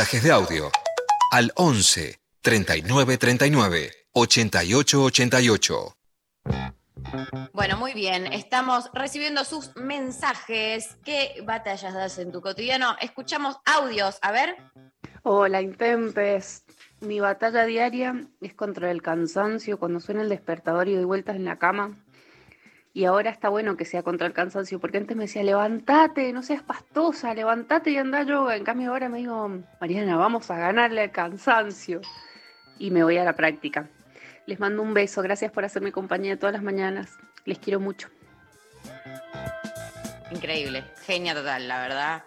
Mensajes de audio al 11 39 39 88 88. Bueno, muy bien. Estamos recibiendo sus mensajes. ¿Qué batallas das en tu cotidiano? Escuchamos audios. A ver. Hola, Intempes. Mi batalla diaria es contra el cansancio cuando suena el despertador y doy vueltas en la cama. Y ahora está bueno que sea contra el cansancio, porque antes me decía, levántate, no seas pastosa, levántate y anda yoga. En cambio ahora me digo, Mariana, vamos a ganarle al cansancio. Y me voy a la práctica. Les mando un beso, gracias por hacerme compañía todas las mañanas. Les quiero mucho. Increíble, genia total, la verdad.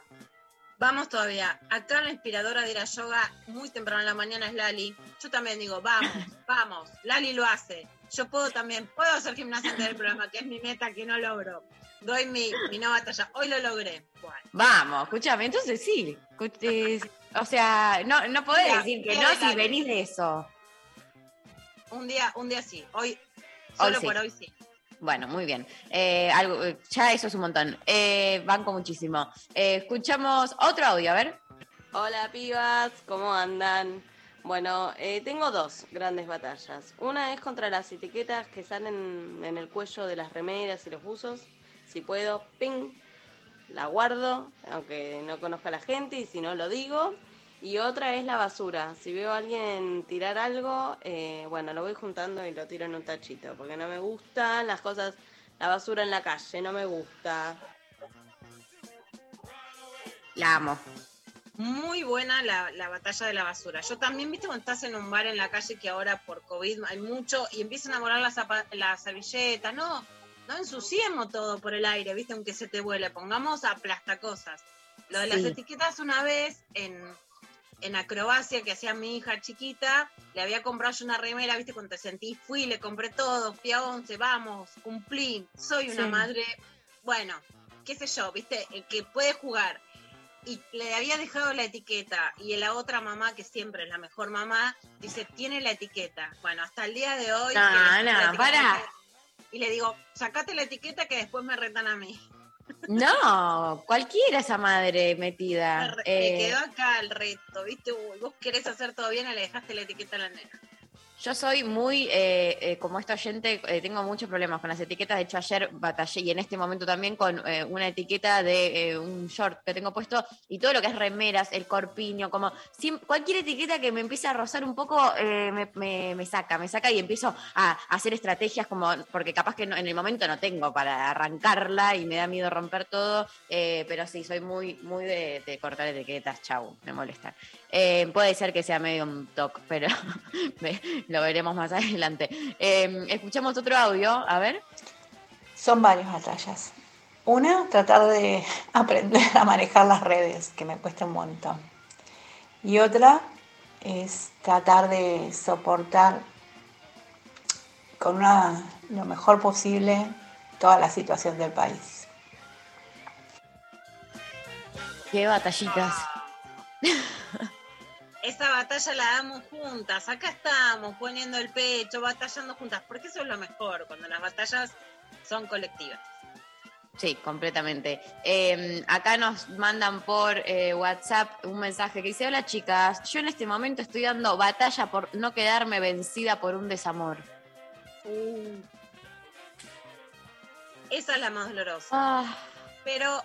Vamos todavía. Acá la inspiradora de ir a yoga muy temprano en la mañana es Lali. Yo también digo, vamos, vamos. Lali lo hace. Yo puedo también, puedo hacer gimnasia antes del programa, que es mi meta que no logro. Doy mi, mi no batalla. Hoy lo logré. Bueno. Vamos, escúchame, entonces sí. escuché- O sea, no, no podés Mira, decir que no si venís de eso. Un día, un día sí. Hoy, Hoy solo sí. por hoy sí. Bueno, muy bien. Eh, algo, eh, ya eso es un montón. Eh, banco muchísimo. Eh, escuchamos otro audio, a ver. Hola pibas, ¿cómo andan? Bueno, eh, tengo dos grandes batallas. Una es contra las etiquetas que salen en el cuello de las remeras y los buzos. Si puedo, ping, la guardo, aunque no conozca a la gente y si no lo digo. Y otra es la basura. Si veo a alguien tirar algo, eh, bueno, lo voy juntando y lo tiro en un tachito, porque no me gustan las cosas, la basura en la calle, no me gusta. La amo. Muy buena la, la batalla de la basura. Yo también, viste, cuando estás en un bar en la calle que ahora por COVID hay mucho y empiezan a volar las, las servilletas. No, no ensuciemos todo por el aire, viste, aunque se te vuele. Pongamos aplastacosas. Lo de las etiquetas una vez en, en acrobacia que hacía mi hija chiquita, le había comprado yo una remera, viste, cuando te sentí, fui, le compré todo, fui a 11, vamos, cumplí, soy una Sí. madre, bueno, qué sé yo, viste, el que puede jugar y le había dejado la etiqueta y la otra mamá, que siempre es la mejor mamá, dice, tiene la etiqueta. Bueno, hasta el día de hoy... No, no, pará. Y le digo, sacate la etiqueta que después me retan a mí. No, cualquiera esa madre metida. Me, Eh, quedó acá el reto, ¿viste? Uy, vos querés hacer todo bien y le dejaste la etiqueta a la nena. Yo soy muy, eh, eh, como esta oyente, eh, tengo muchos problemas con las etiquetas. De hecho, ayer batallé y en este momento también con eh, una etiqueta de eh, un short que tengo puesto y todo lo que es remeras, el corpiño, como siem- cualquier etiqueta que me empiece a rozar un poco me, saca, me saca y empiezo a, hacer estrategias como, porque capaz que en el momento no tengo para arrancarla y me da miedo romper todo, pero sí, soy muy, muy de, de cortar etiquetas, chau, me molestan. Eh, puede ser que sea medio un toque, pero lo veremos más adelante. Eh, escuchamos otro audio, a ver. Son varias batallas. Una, tratar de aprender a manejar las redes, que me cuesta un montón. Y otra es tratar de soportar con una, lo mejor posible toda la situación del país. Qué batallitas. Esa batalla la damos juntas, acá estamos poniendo el pecho, batallando juntas, porque eso es lo mejor, cuando las batallas son colectivas. Sí, completamente. Eh, acá nos mandan por eh, WhatsApp un mensaje que dice, hola chicas, yo en este momento estoy dando batalla por no quedarme vencida por un desamor. Esa es la más dolorosa. Ah. Pero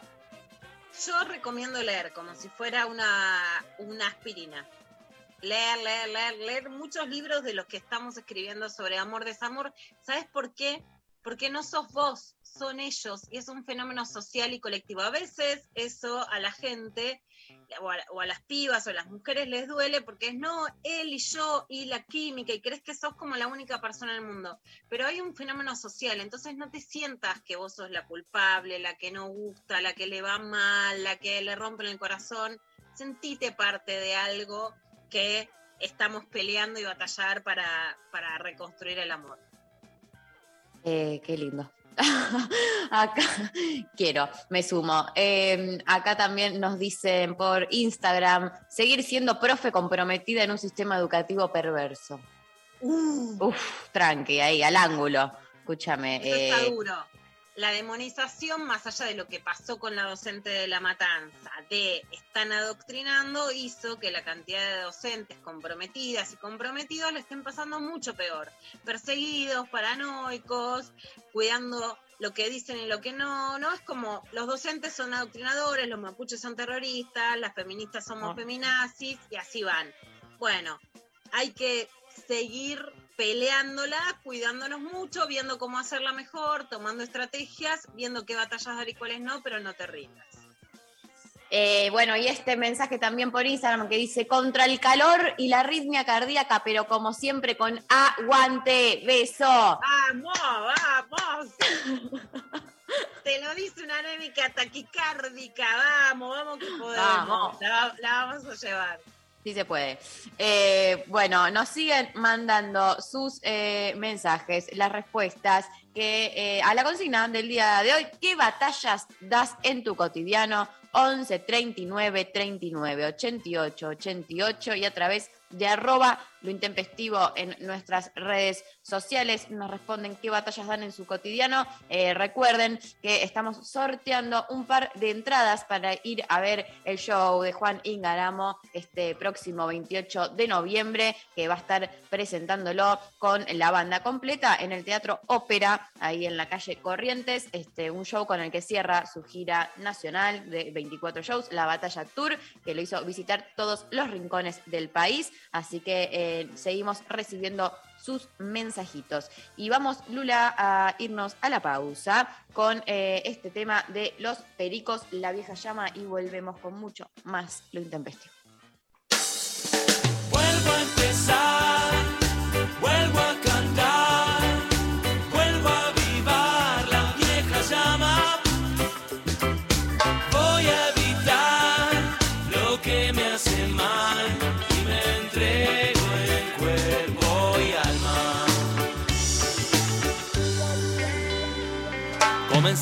yo recomiendo leer como si fuera una, una aspirina. Leer, leer, leer, leer muchos libros de los que estamos escribiendo sobre amor, desamor. ¿Sabes por qué? Porque no sos vos, son ellos y es un fenómeno social y colectivo. A veces eso a la gente o a, las pibas o a las mujeres les duele porque es no, él y yo y la química y crees que sos como la única persona en el mundo. Pero hay un fenómeno social, entonces no te sientas que vos sos la culpable, la que no gusta, la que le va mal, la que le rompen el corazón. Sentite parte de algo que estamos peleando y batallar para, para reconstruir el amor. Eh, qué lindo. acá quiero, me sumo. Eh, acá también nos dicen por Instagram, seguir siendo profe comprometida en un sistema educativo perverso. Uf, tranqui, ahí, al ángulo. Escúchame. Eso está eh, duro. La demonización, más allá de lo que pasó con la docente de la matanza, de están adoctrinando, hizo que la cantidad de docentes comprometidas y comprometidos le estén pasando mucho peor. Perseguidos, paranoicos, cuidando lo que dicen y lo que no. No es como los docentes son adoctrinadores, los mapuches son terroristas, las feministas somos Ah. feminazis y así van. Bueno, hay que seguir peleándola, cuidándonos mucho, viendo cómo hacerla mejor, tomando estrategias, viendo qué batallas dar y cuáles no, pero no te rindas. Eh, bueno, y este mensaje también por Instagram que dice contra el calor y la arritmia cardíaca, pero como siempre con aguante, beso. ¡Vamos, vamos! Te lo dice una anémica taquicárdica, vamos, vamos que podemos. Vamos. La, la vamos a llevar. Sí se puede. Eh, bueno, nos siguen mandando sus eh, mensajes, las respuestas que, eh, a la consigna del día de hoy. ¿Qué batallas das en tu cotidiano? 11 39 39 88 88 y a través de arroba lo intempestivo en nuestras redes sociales. Nos responden qué batallas dan en su cotidiano. Eh, recuerden que estamos sorteando un par de entradas para ir a ver el show de Juan Ingaramo este próximo 28 de noviembre, que va a estar presentándolo con la banda completa en el Teatro Ópera, ahí en la calle Corrientes. Este, un show con el que cierra su gira nacional de 24 shows, la Batalla Tour, que lo hizo visitar todos los rincones del país. Así que eh, seguimos recibiendo sus mensajitos. Y vamos, Lula, a irnos a la pausa con eh, este tema de los pericos, la vieja llama, y volvemos con mucho más lo intempestivo. Vuelvo a empezar, vuelvo a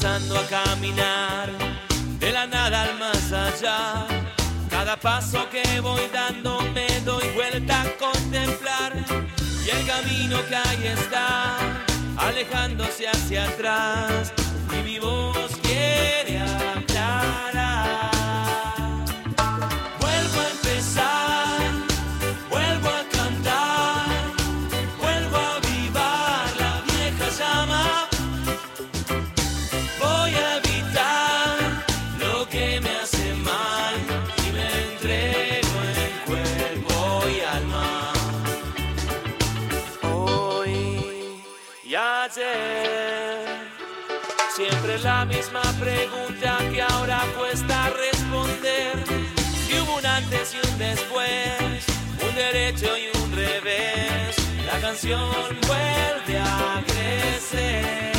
A caminar de la nada al más allá. Cada paso que voy dando me doy vuelta a contemplar y el camino que ahí está alejándose hacia atrás y mi voz quiere pregunta que ahora cuesta responder. Si hubo un antes y un después, un derecho y un revés, la canción vuelve a crecer.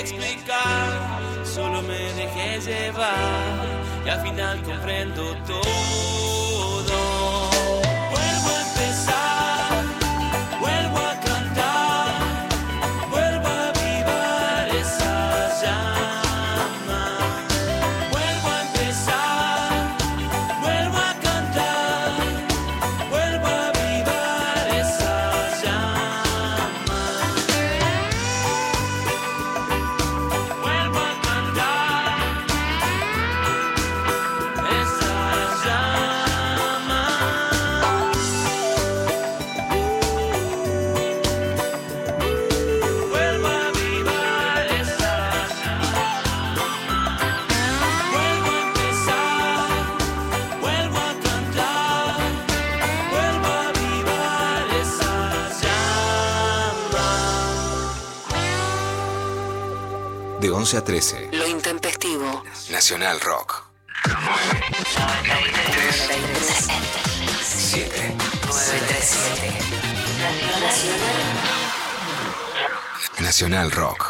Explicar, solo me dejé llevar y al final comprendo todo. 11 a 13. Lo intempestivo. Nacional Rock. 7. 937. Nacional Rock.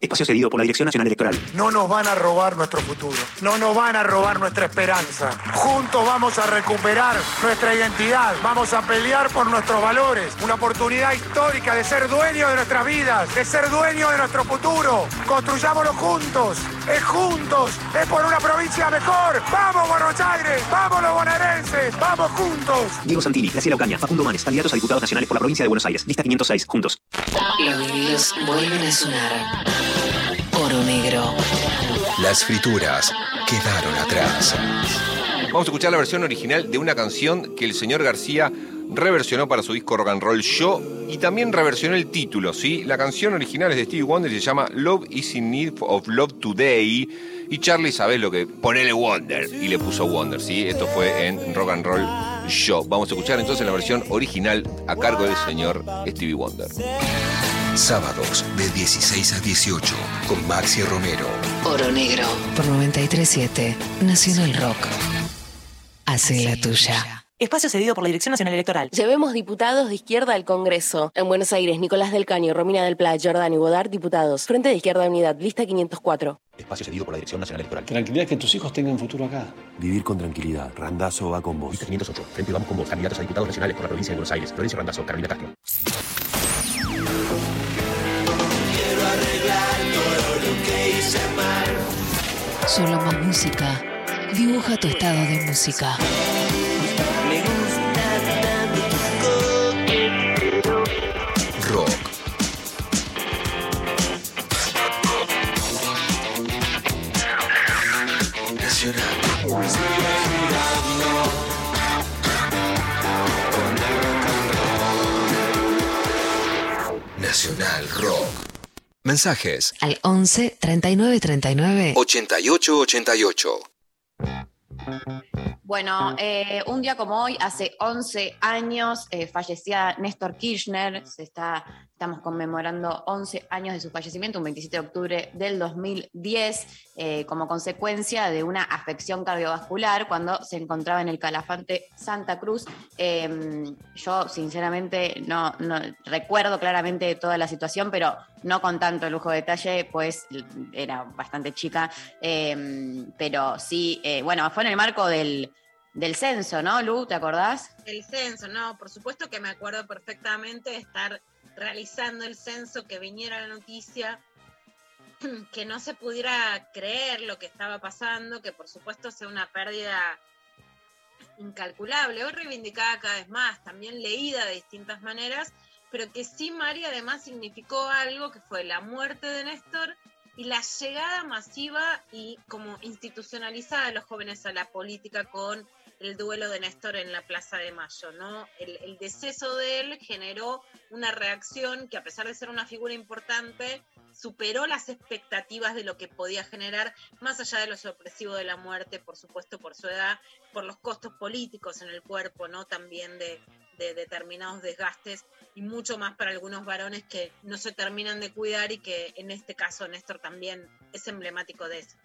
Espacio cedido por la Dirección Nacional Electoral. No nos van a robar nuestro futuro. No nos van a robar nuestra esperanza. Juntos vamos a recuperar nuestra identidad. Vamos a pelear por nuestros valores. Una oportunidad histórica de ser dueños de nuestras vidas, de ser dueños de nuestro futuro. Construyámoslo juntos. Es juntos. Es por una provincia mejor. ¡Vamos, Buenos Aires! ¡Vamos, los bonaerenses! ¡Vamos juntos! Diego Santini, Graciela Ocaña, Facundo Manes, candidatos a diputados nacionales por la provincia de Buenos Aires. Lista 506, juntos. Los vinilos vuelven a sonar. Oro negro. Las frituras quedaron atrás. Vamos a escuchar la versión original de una canción que el señor García reversionó para su disco Rock and Roll Show y también reversionó el título, ¿sí? La canción original es de Stevie Wonder y se llama Love is in Need of Love Today y Charlie sabe lo que ponele Wonder y le puso Wonder, ¿sí? Esto fue en Rock and Roll Show. Vamos a escuchar entonces la versión original a cargo del señor Stevie Wonder. Sábados de 16 a 18 con Maxi Romero. Oro negro. Por 937 Nacional Rock. Hace la tuya. Espacio cedido por la Dirección Nacional Electoral. Llevemos diputados de izquierda al Congreso. En Buenos Aires, Nicolás del Caño, Romina del Pla, Jordán y Bodar, diputados. Frente de Izquierda Unidad, lista 504. Espacio cedido por la Dirección Nacional Electoral. Tranquilidad que tus hijos tengan futuro acá. Vivir con tranquilidad. Randazo va con vos. Lista 508. Frente vamos con vos. Candidatos a diputados nacionales por la provincia de Buenos Aires. Florencio Randazo, Carolina Castro. Quiero arreglar todo lo que hice mal. Solo más música. Dibuja tu estado de música. Nacional Rock. Mensajes Al 11 39 39 88 88. Bueno, eh, un día como hoy, hace 11 años, eh, fallecía Néstor Kirchner. Se está, estamos conmemorando 11 años de su fallecimiento, un 27 de octubre del 2010, eh, como consecuencia de una afección cardiovascular cuando se encontraba en el Calafante Santa Cruz. Eh, yo, sinceramente, no, recuerdo claramente toda la situación, pero no con tanto lujo de detalle, pues era bastante chica. Eh, pero sí, eh, bueno, fue en el marco del, del censo, ¿no, Lu? ¿Te acordás? El censo, no, por supuesto que me acuerdo perfectamente de estar realizando el censo, que viniera la noticia, que no se pudiera creer lo que estaba pasando, que por supuesto sea una pérdida incalculable, hoy reivindicada cada vez más, también leída de distintas maneras, pero que sí, María, además significó algo que fue la muerte de Néstor y la llegada masiva y como institucionalizada de los jóvenes a la política con el duelo de Néstor en la Plaza de Mayo, ¿no? El, deceso de él generó una reacción que a pesar de ser una figura importante, superó las expectativas de lo que podía generar, más allá de lo sorpresivo de la muerte, por supuesto, por su edad, por los costos políticos en el cuerpo, ¿no? También de, de determinados desgastes y mucho más para algunos varones que no se terminan de cuidar y que en este caso Néstor también es emblemático de eso.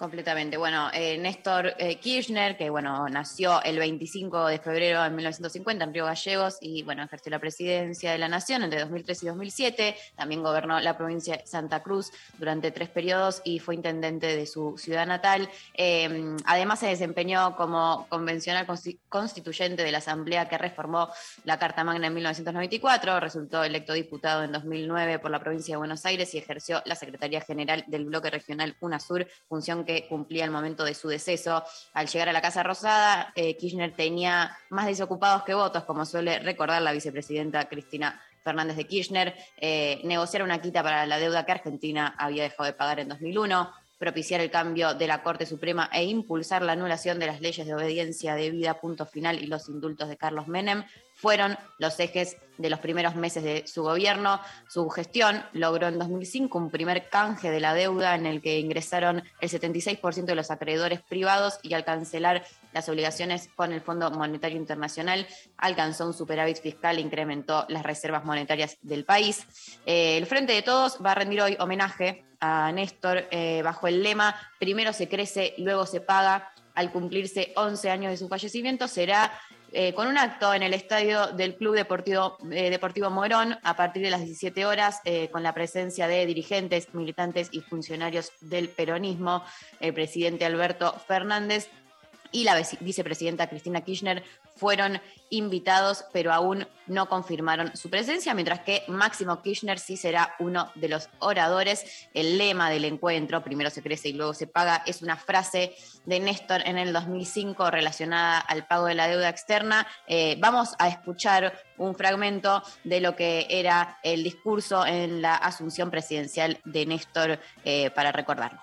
Completamente. Bueno, eh, Néstor eh, Kirchner, que bueno, nació el 25 de febrero de 1950 en Río Gallegos y bueno, ejerció la presidencia de la Nación entre 2003 y 2007. También gobernó la provincia de Santa Cruz durante tres periodos y fue intendente de su ciudad natal. Eh, además se desempeñó como convencional consti- constituyente de la Asamblea que reformó la Carta Magna en 1994. Resultó electo diputado en 2009 por la provincia de Buenos Aires y ejerció la Secretaría General del Bloque Regional UNASUR, función que cumplía al momento de su deceso. Al llegar a la Casa Rosada, eh, Kirchner tenía más desocupados que votos, como suele recordar la vicepresidenta Cristina Fernández de Kirchner, eh, negociar una quita para la deuda que Argentina había dejado de pagar en 2001, propiciar el cambio de la Corte Suprema e impulsar la anulación de las leyes de obediencia debida, punto final, y los indultos de Carlos Menem, fueron los ejes de los primeros meses de su gobierno. Su gestión logró en 2005 un primer canje de la deuda en el que ingresaron el 76% de los acreedores privados y al cancelar las obligaciones con el Fondo Monetario Internacional alcanzó un superávit fiscal e incrementó las reservas monetarias del país. Eh, el Frente de Todos va a rendir hoy homenaje a Néstor eh, bajo el lema Primero se crece, luego se paga. Al cumplirse 11 años de su fallecimiento, será eh, con un acto en el estadio del Club Deportivo, eh, Deportivo Morón a partir de las 17 horas, eh, con la presencia de dirigentes, militantes y funcionarios del peronismo, el presidente Alberto Fernández y la vice- vicepresidenta Cristina Kirchner fueron invitados, pero aún no confirmaron su presencia, mientras que Máximo Kirchner sí será uno de los oradores. El lema del encuentro, primero se crece y luego se paga, es una frase de Néstor en el 2005 relacionada al pago de la deuda externa. Eh, vamos a escuchar un fragmento de lo que era el discurso en la asunción presidencial de Néstor eh, para recordarlo.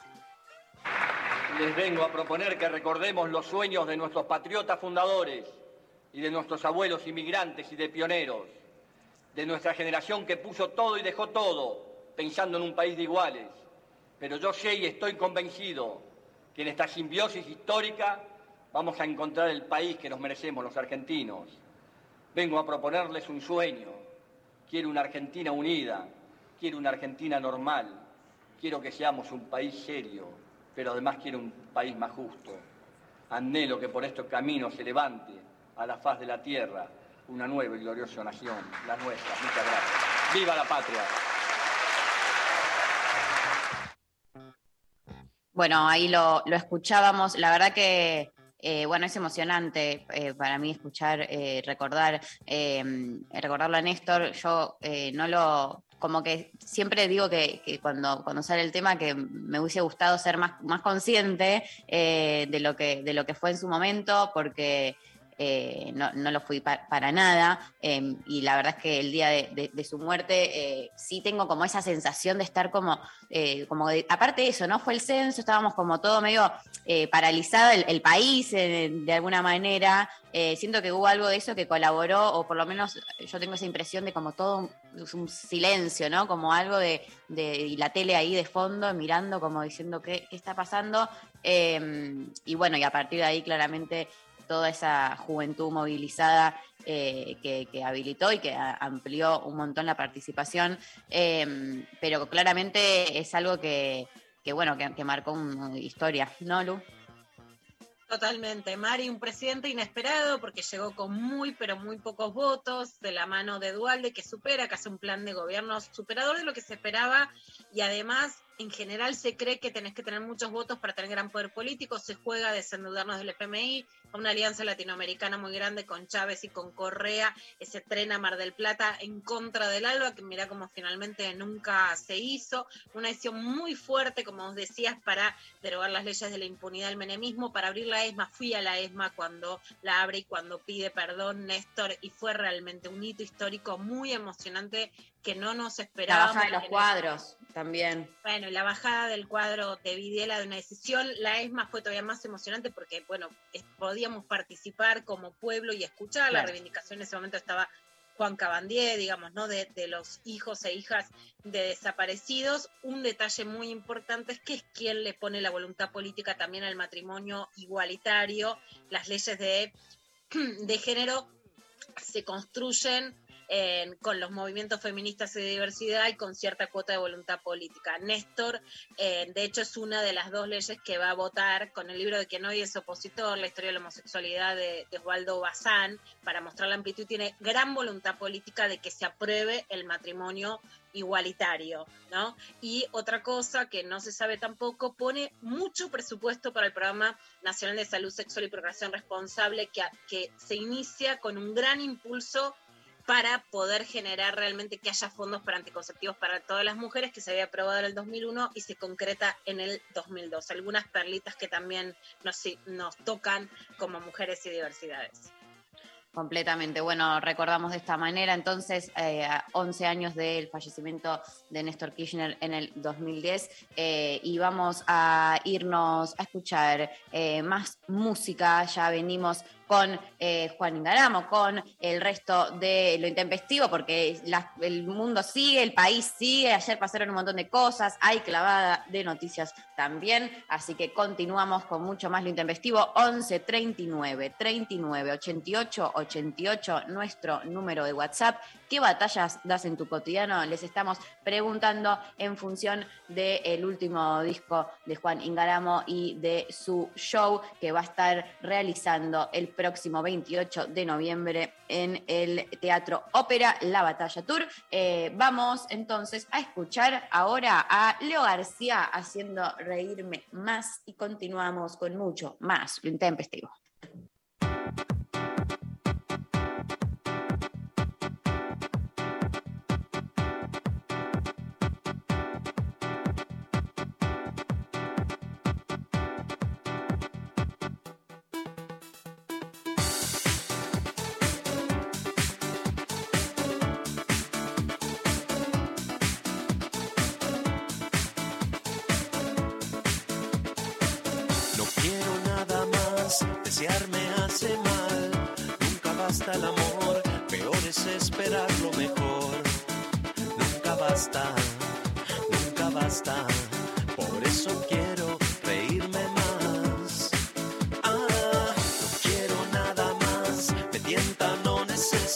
Les vengo a proponer que recordemos los sueños de nuestros patriotas fundadores y de nuestros abuelos inmigrantes y de pioneros, de nuestra generación que puso todo y dejó todo pensando en un país de iguales. Pero yo sé y estoy convencido que en esta simbiosis histórica vamos a encontrar el país que nos merecemos los argentinos. Vengo a proponerles un sueño. Quiero una Argentina unida, quiero una Argentina normal, quiero que seamos un país serio, pero además quiero un país más justo. Anhelo que por estos caminos se levante a la faz de la tierra una nueva y gloriosa nación, la nuestra. Muchas gracias. ¡Viva la patria! Bueno, ahí lo, lo escuchábamos. La verdad que, eh, bueno, es emocionante eh, para mí escuchar, eh, recordar, eh, recordarlo a Néstor. Yo no lo, como que siempre digo que, que cuando, cuando sale el tema que me hubiese gustado ser más, más consciente de, lo que, de lo que fue en su momento, porque eh, no, lo fui pa- para nada. eh, y la verdad es que el día de, su muerte eh, sí tengo como esa sensación de estar como, eh, como aparte de eso, ¿no? Fue el censo, estábamos como todo medio paralizado el, país de alguna manera. Siento que hubo algo de eso que colaboró, o por lo menos yo tengo esa impresión de como todo un, silencio, ¿no? Como algo de, la tele ahí de fondo mirando, como diciendo qué, está pasando. Eh, y bueno, y a partir de ahí claramente toda esa juventud movilizada eh, que, habilitó y que amplió un montón la participación, eh, pero claramente es algo que, que, bueno, que, que marcó una historia, ¿no, Lu? Totalmente, Mari, un presidente inesperado porque llegó con muy, pero muy pocos votos de la mano de Dualde, que supera, que hace un plan de gobierno superador de lo que se esperaba y además, en general, se cree que tenés que tener muchos votos para tener gran poder político. Se juega a desendeudarnos del FMI, a una alianza latinoamericana muy grande con Chávez y con Correa, ese tren a Mar del Plata en contra del ALBA, que mira como finalmente nunca se hizo. Una decisión muy fuerte, como vos decías, para derogar las leyes de la impunidad del menemismo, para abrir la ESMA. Fui a la ESMA cuando la abre y cuando pide perdón Néstor, y fue realmente un hito histórico muy emocionante que no nos La esperábamos. baja de los cuadros también. bueno, y la bajada del cuadro de Videla de una decisión, la ESMA fue todavía más emocionante porque, bueno, podíamos participar como pueblo y escuchar. La Claro. reivindicación en ese momento estaba Juan Cabandier, digamos, ¿no? De, de los hijos e hijas de desaparecidos. Un detalle muy importante es que es quien le pone la voluntad política también al matrimonio igualitario. Las leyes de, de género se construyen con los movimientos feministas y de diversidad y con cierta cuota de voluntad política. Néstor, eh, de hecho, es una de las dos leyes que va a votar con el libro de quien hoy es opositor, la historia de la homosexualidad de, Osvaldo Bazán, para mostrar la amplitud. Tiene gran voluntad política de que se apruebe el matrimonio igualitario, ¿no? Y otra cosa que no se sabe tampoco, pone mucho presupuesto para el Programa Nacional de Salud Sexual y Procreación Responsable, que se inicia con un gran impulso para poder generar realmente que haya fondos para anticonceptivos para todas las mujeres, que se había aprobado en el 2001 y se concreta en el 2002. Algunas perlitas que también nos, nos tocan como mujeres y diversidades. Completamente. Bueno, recordamos de esta manera entonces eh, a 11 años del fallecimiento de Néstor Kirchner en el 2010 eh, y vamos a irnos a escuchar eh, más música. Ya venimos con eh, Juan Ingaramo, con el resto de lo intempestivo, porque el mundo sigue, el país sigue, ayer pasaron un montón de cosas, hay clavada de noticias también, así que continuamos con mucho más lo intempestivo, 11 39 39 88 88, nuestro número de WhatsApp. ¿Qué batallas das en tu cotidiano? Les estamos preguntando en función del último disco de Juan Ingaramo y de su show que va a estar realizando el próximo 28 de noviembre en el Teatro Ópera La Batalla Tour. Eh, vamos entonces a escuchar ahora a Leo García haciendo reírme más y continuamos con mucho más lo intempestivo.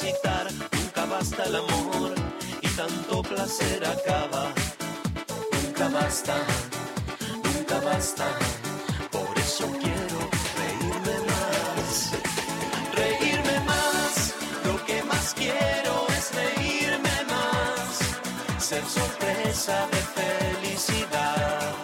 Nunca basta el amor y tanto placer acaba. Nunca basta, nunca basta. Por eso quiero reírme más. Reírme más. Lo que más quiero es reírme más. Ser sorpresa de felicidad.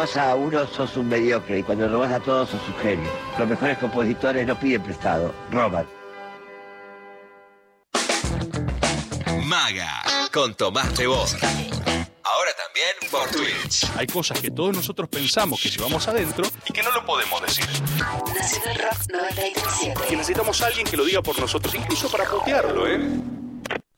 Robas a uno sos un mediocre y cuando robas a todos sos un genio. Los mejores compositores no piden prestado, roban. Maga, con Tomás Rebos. Ahora también por Twitch. Hay cosas que todos nosotros pensamos que llevamos adentro y que no lo podemos decir. Nacional Rock 937. Que necesitamos a alguien que lo diga por nosotros, incluso para putearlo, ¿eh?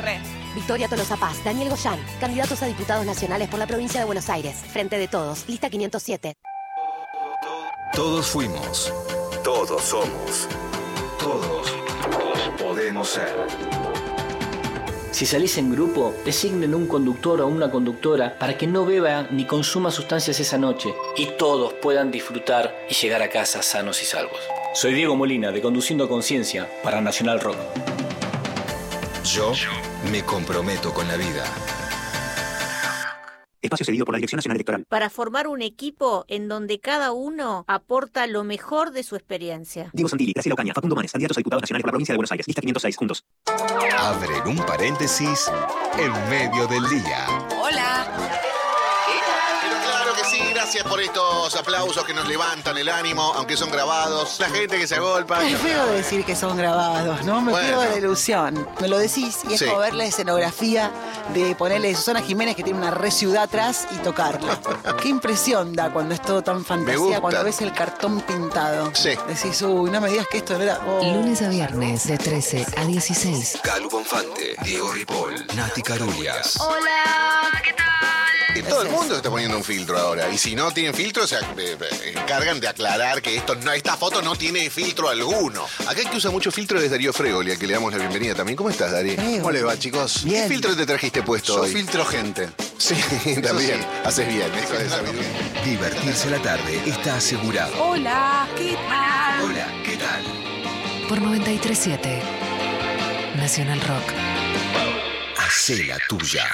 Re. Victoria Tolosa Paz, Daniel Goyán, candidatos a diputados nacionales por la provincia de Buenos Aires. Frente de todos, lista 507. Todos fuimos. Todos somos. Todos, todos podemos ser. Si salís en grupo, designen un conductor o una conductora para que no beba ni consuma sustancias esa noche y todos puedan disfrutar y llegar a casa sanos y salvos. Soy Diego Molina de Conduciendo a Conciencia para Nacional Rock. Yo me comprometo con la vida. Espacio cedido por la Dirección Nacional Electoral. Para formar un equipo en donde cada uno aporta lo mejor de su experiencia. Diego Santilli, Graciela Ocaña, Facundo Manes, candidatos a diputados nacionales por la provincia de Buenos Aires. Lista 506, juntos. Abren un paréntesis en medio del día. Hola. Gracias por estos aplausos que nos levantan el ánimo, aunque son grabados. La gente que se agolpa. Es feo decir que son grabados, ¿no? Me Bueno. quedo de la ilusión. Me lo decís y es Sí. como ver la escenografía de ponerle Susana Jiménez que tiene una re ciudad atrás y tocarla. Qué impresión da cuando es todo tan gusta. fantasía, cuando ves el cartón pintado. Sí. Decís, uy, no me digas que esto no era. oh. Lunes a viernes de 13 a 16. Calu Bonfante, Diego Ripoll, Nati Carulias. Hola, ¿qué tal? Y todo el mundo se está poniendo un filtro ahora. Y si no tienen filtro, se eh, eh, encargan de aclarar que esto no, esta foto no tiene filtro alguno. Acá el que usa mucho filtro es Darío Fregoli, al que le damos la bienvenida también. ¿Cómo estás, Darío? ¿Cómo le va, chicos? ¿Qué filtro te trajiste puesto Yo hoy? filtro gente. Sí, también. Haces bien. Eso es. Divertirse a la tarde está asegurado. Hola, ¿qué tal? Hola, ¿qué tal? Por 937 Nacional Rock. Hacé la tuya.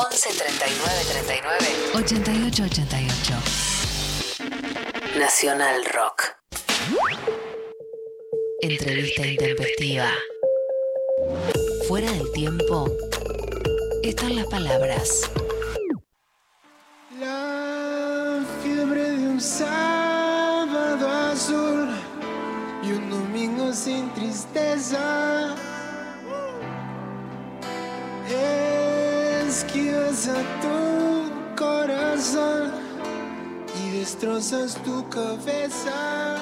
11 39 39 88 88. Nacional Rock. Entrevista intempestiva. Fuera del tiempo están las palabras. La fiebre de un sábado azul y un domingo sin tristeza. Esquivas tu corazón y destrozas tu cabeza.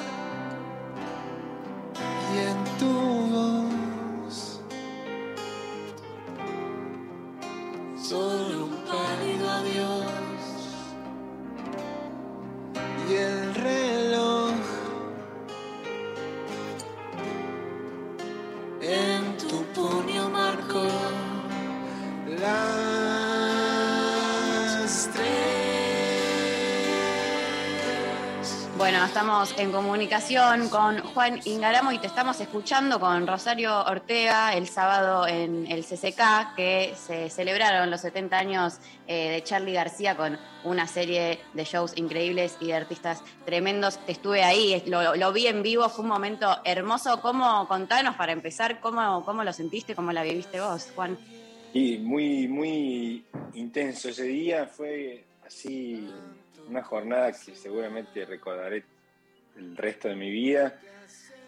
Y en tu voz solo un pálido adiós. Y el reloj en tu puño marcó las Bueno, estamos en comunicación con Juan Ingaramo y te estamos escuchando con Rosario Ortega el sábado en el CCK, que se celebraron los 70 años eh, de Charlie García con una serie de shows increíbles y de artistas tremendos. Estuve ahí, lo, vi en vivo, fue un momento hermoso. ¿Cómo, contanos para empezar, cómo, cómo lo sentiste, cómo la viviste vos, Juan? Y muy, muy intenso ese día, fue así una jornada que seguramente recordaré el resto de mi vida,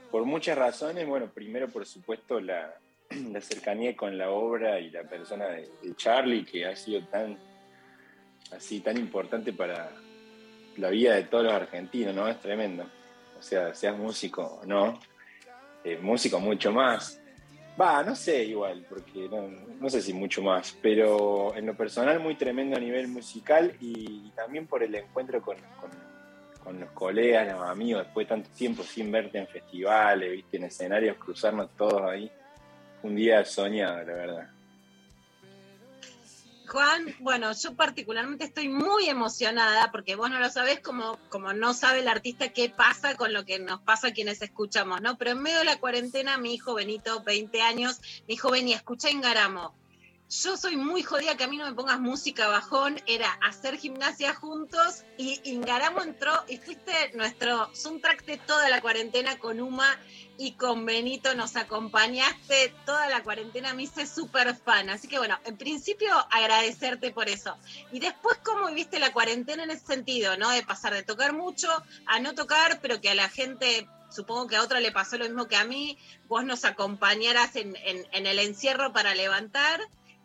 por muchas razones. Bueno, primero, por supuesto, la, cercanía con la obra y la persona de, de Charlie, que ha sido tan, así, tan importante para la vida de todos los argentinos, ¿no? Es tremendo. O sea, seas músico o no, eh, músico mucho más. Va, no sé igual, porque no, no sé si mucho más, pero en lo personal muy tremendo a nivel musical y, también por el encuentro con, con- con los colegas, los amigos, después de tanto tiempo sin verte en festivales, viste, en escenarios, cruzarnos todos ahí. Un día soñado, la verdad. Juan, bueno, yo particularmente estoy muy emocionada porque vos no lo sabés como, como no sabe el artista qué pasa con lo que nos pasa a quienes escuchamos, ¿no? Pero en medio de la cuarentena, mi hijo Benito, 20 años, me dijo, vení, escucha Engaramo. Yo soy muy jodida que a mí no me pongas música bajón, era hacer gimnasia juntos y Ingaramo entró y fuiste nuestro soundtrack de toda la cuarentena con Uma y con Benito nos acompañaste toda la cuarentena, me hice súper fan. Así que bueno, en principio agradecerte por eso. Y después, ¿cómo viviste la cuarentena en ese sentido, no? De pasar de tocar mucho a no tocar, pero que a la gente, supongo que a otra le pasó lo mismo que a mí, vos nos acompañaras en, el encierro para levantar.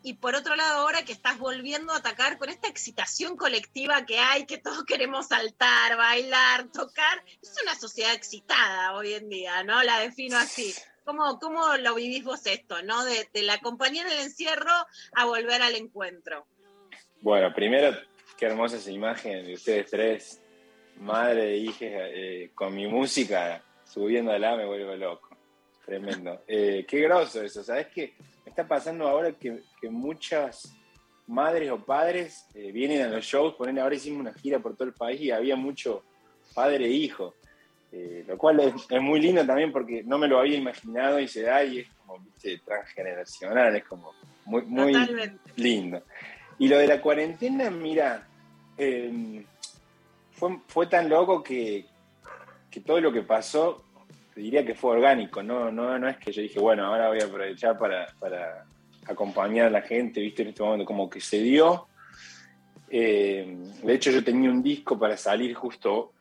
Y por otro lado, ahora que estás volviendo a atacar con esta excitación colectiva que hay, que todos queremos saltar, bailar, tocar, es una sociedad excitada hoy en día, ¿no? La defino así. ¿Cómo, ¿Cómo lo vivís vos esto, no? De, la compañía en el encierro a volver al encuentro. Bueno, primero, qué hermosa esa imagen de ustedes tres, madre e hija, eh, con mi música subiéndola me vuelvo loco. Tremendo. Eh, qué groso eso. ¿Sabes qué? Me está pasando ahora que, que muchas madres o padres eh, vienen a los shows, ponen ahora hicimos una gira por todo el país y había mucho padre e hijo. Eh, lo cual es, es muy lindo también porque no me lo había imaginado y se da y es como ¿viste? transgeneracional, es como muy, muy Totalmente. lindo. Y lo de la cuarentena, mira, eh, fue, fue tan loco que, que todo lo que pasó, te diría que fue orgánico, no, no, no es que yo dije, bueno, ahora voy a aprovechar para, para acompañar a la gente, viste, en este momento, como que se dio. Eh, de hecho, yo tenía un disco para salir justo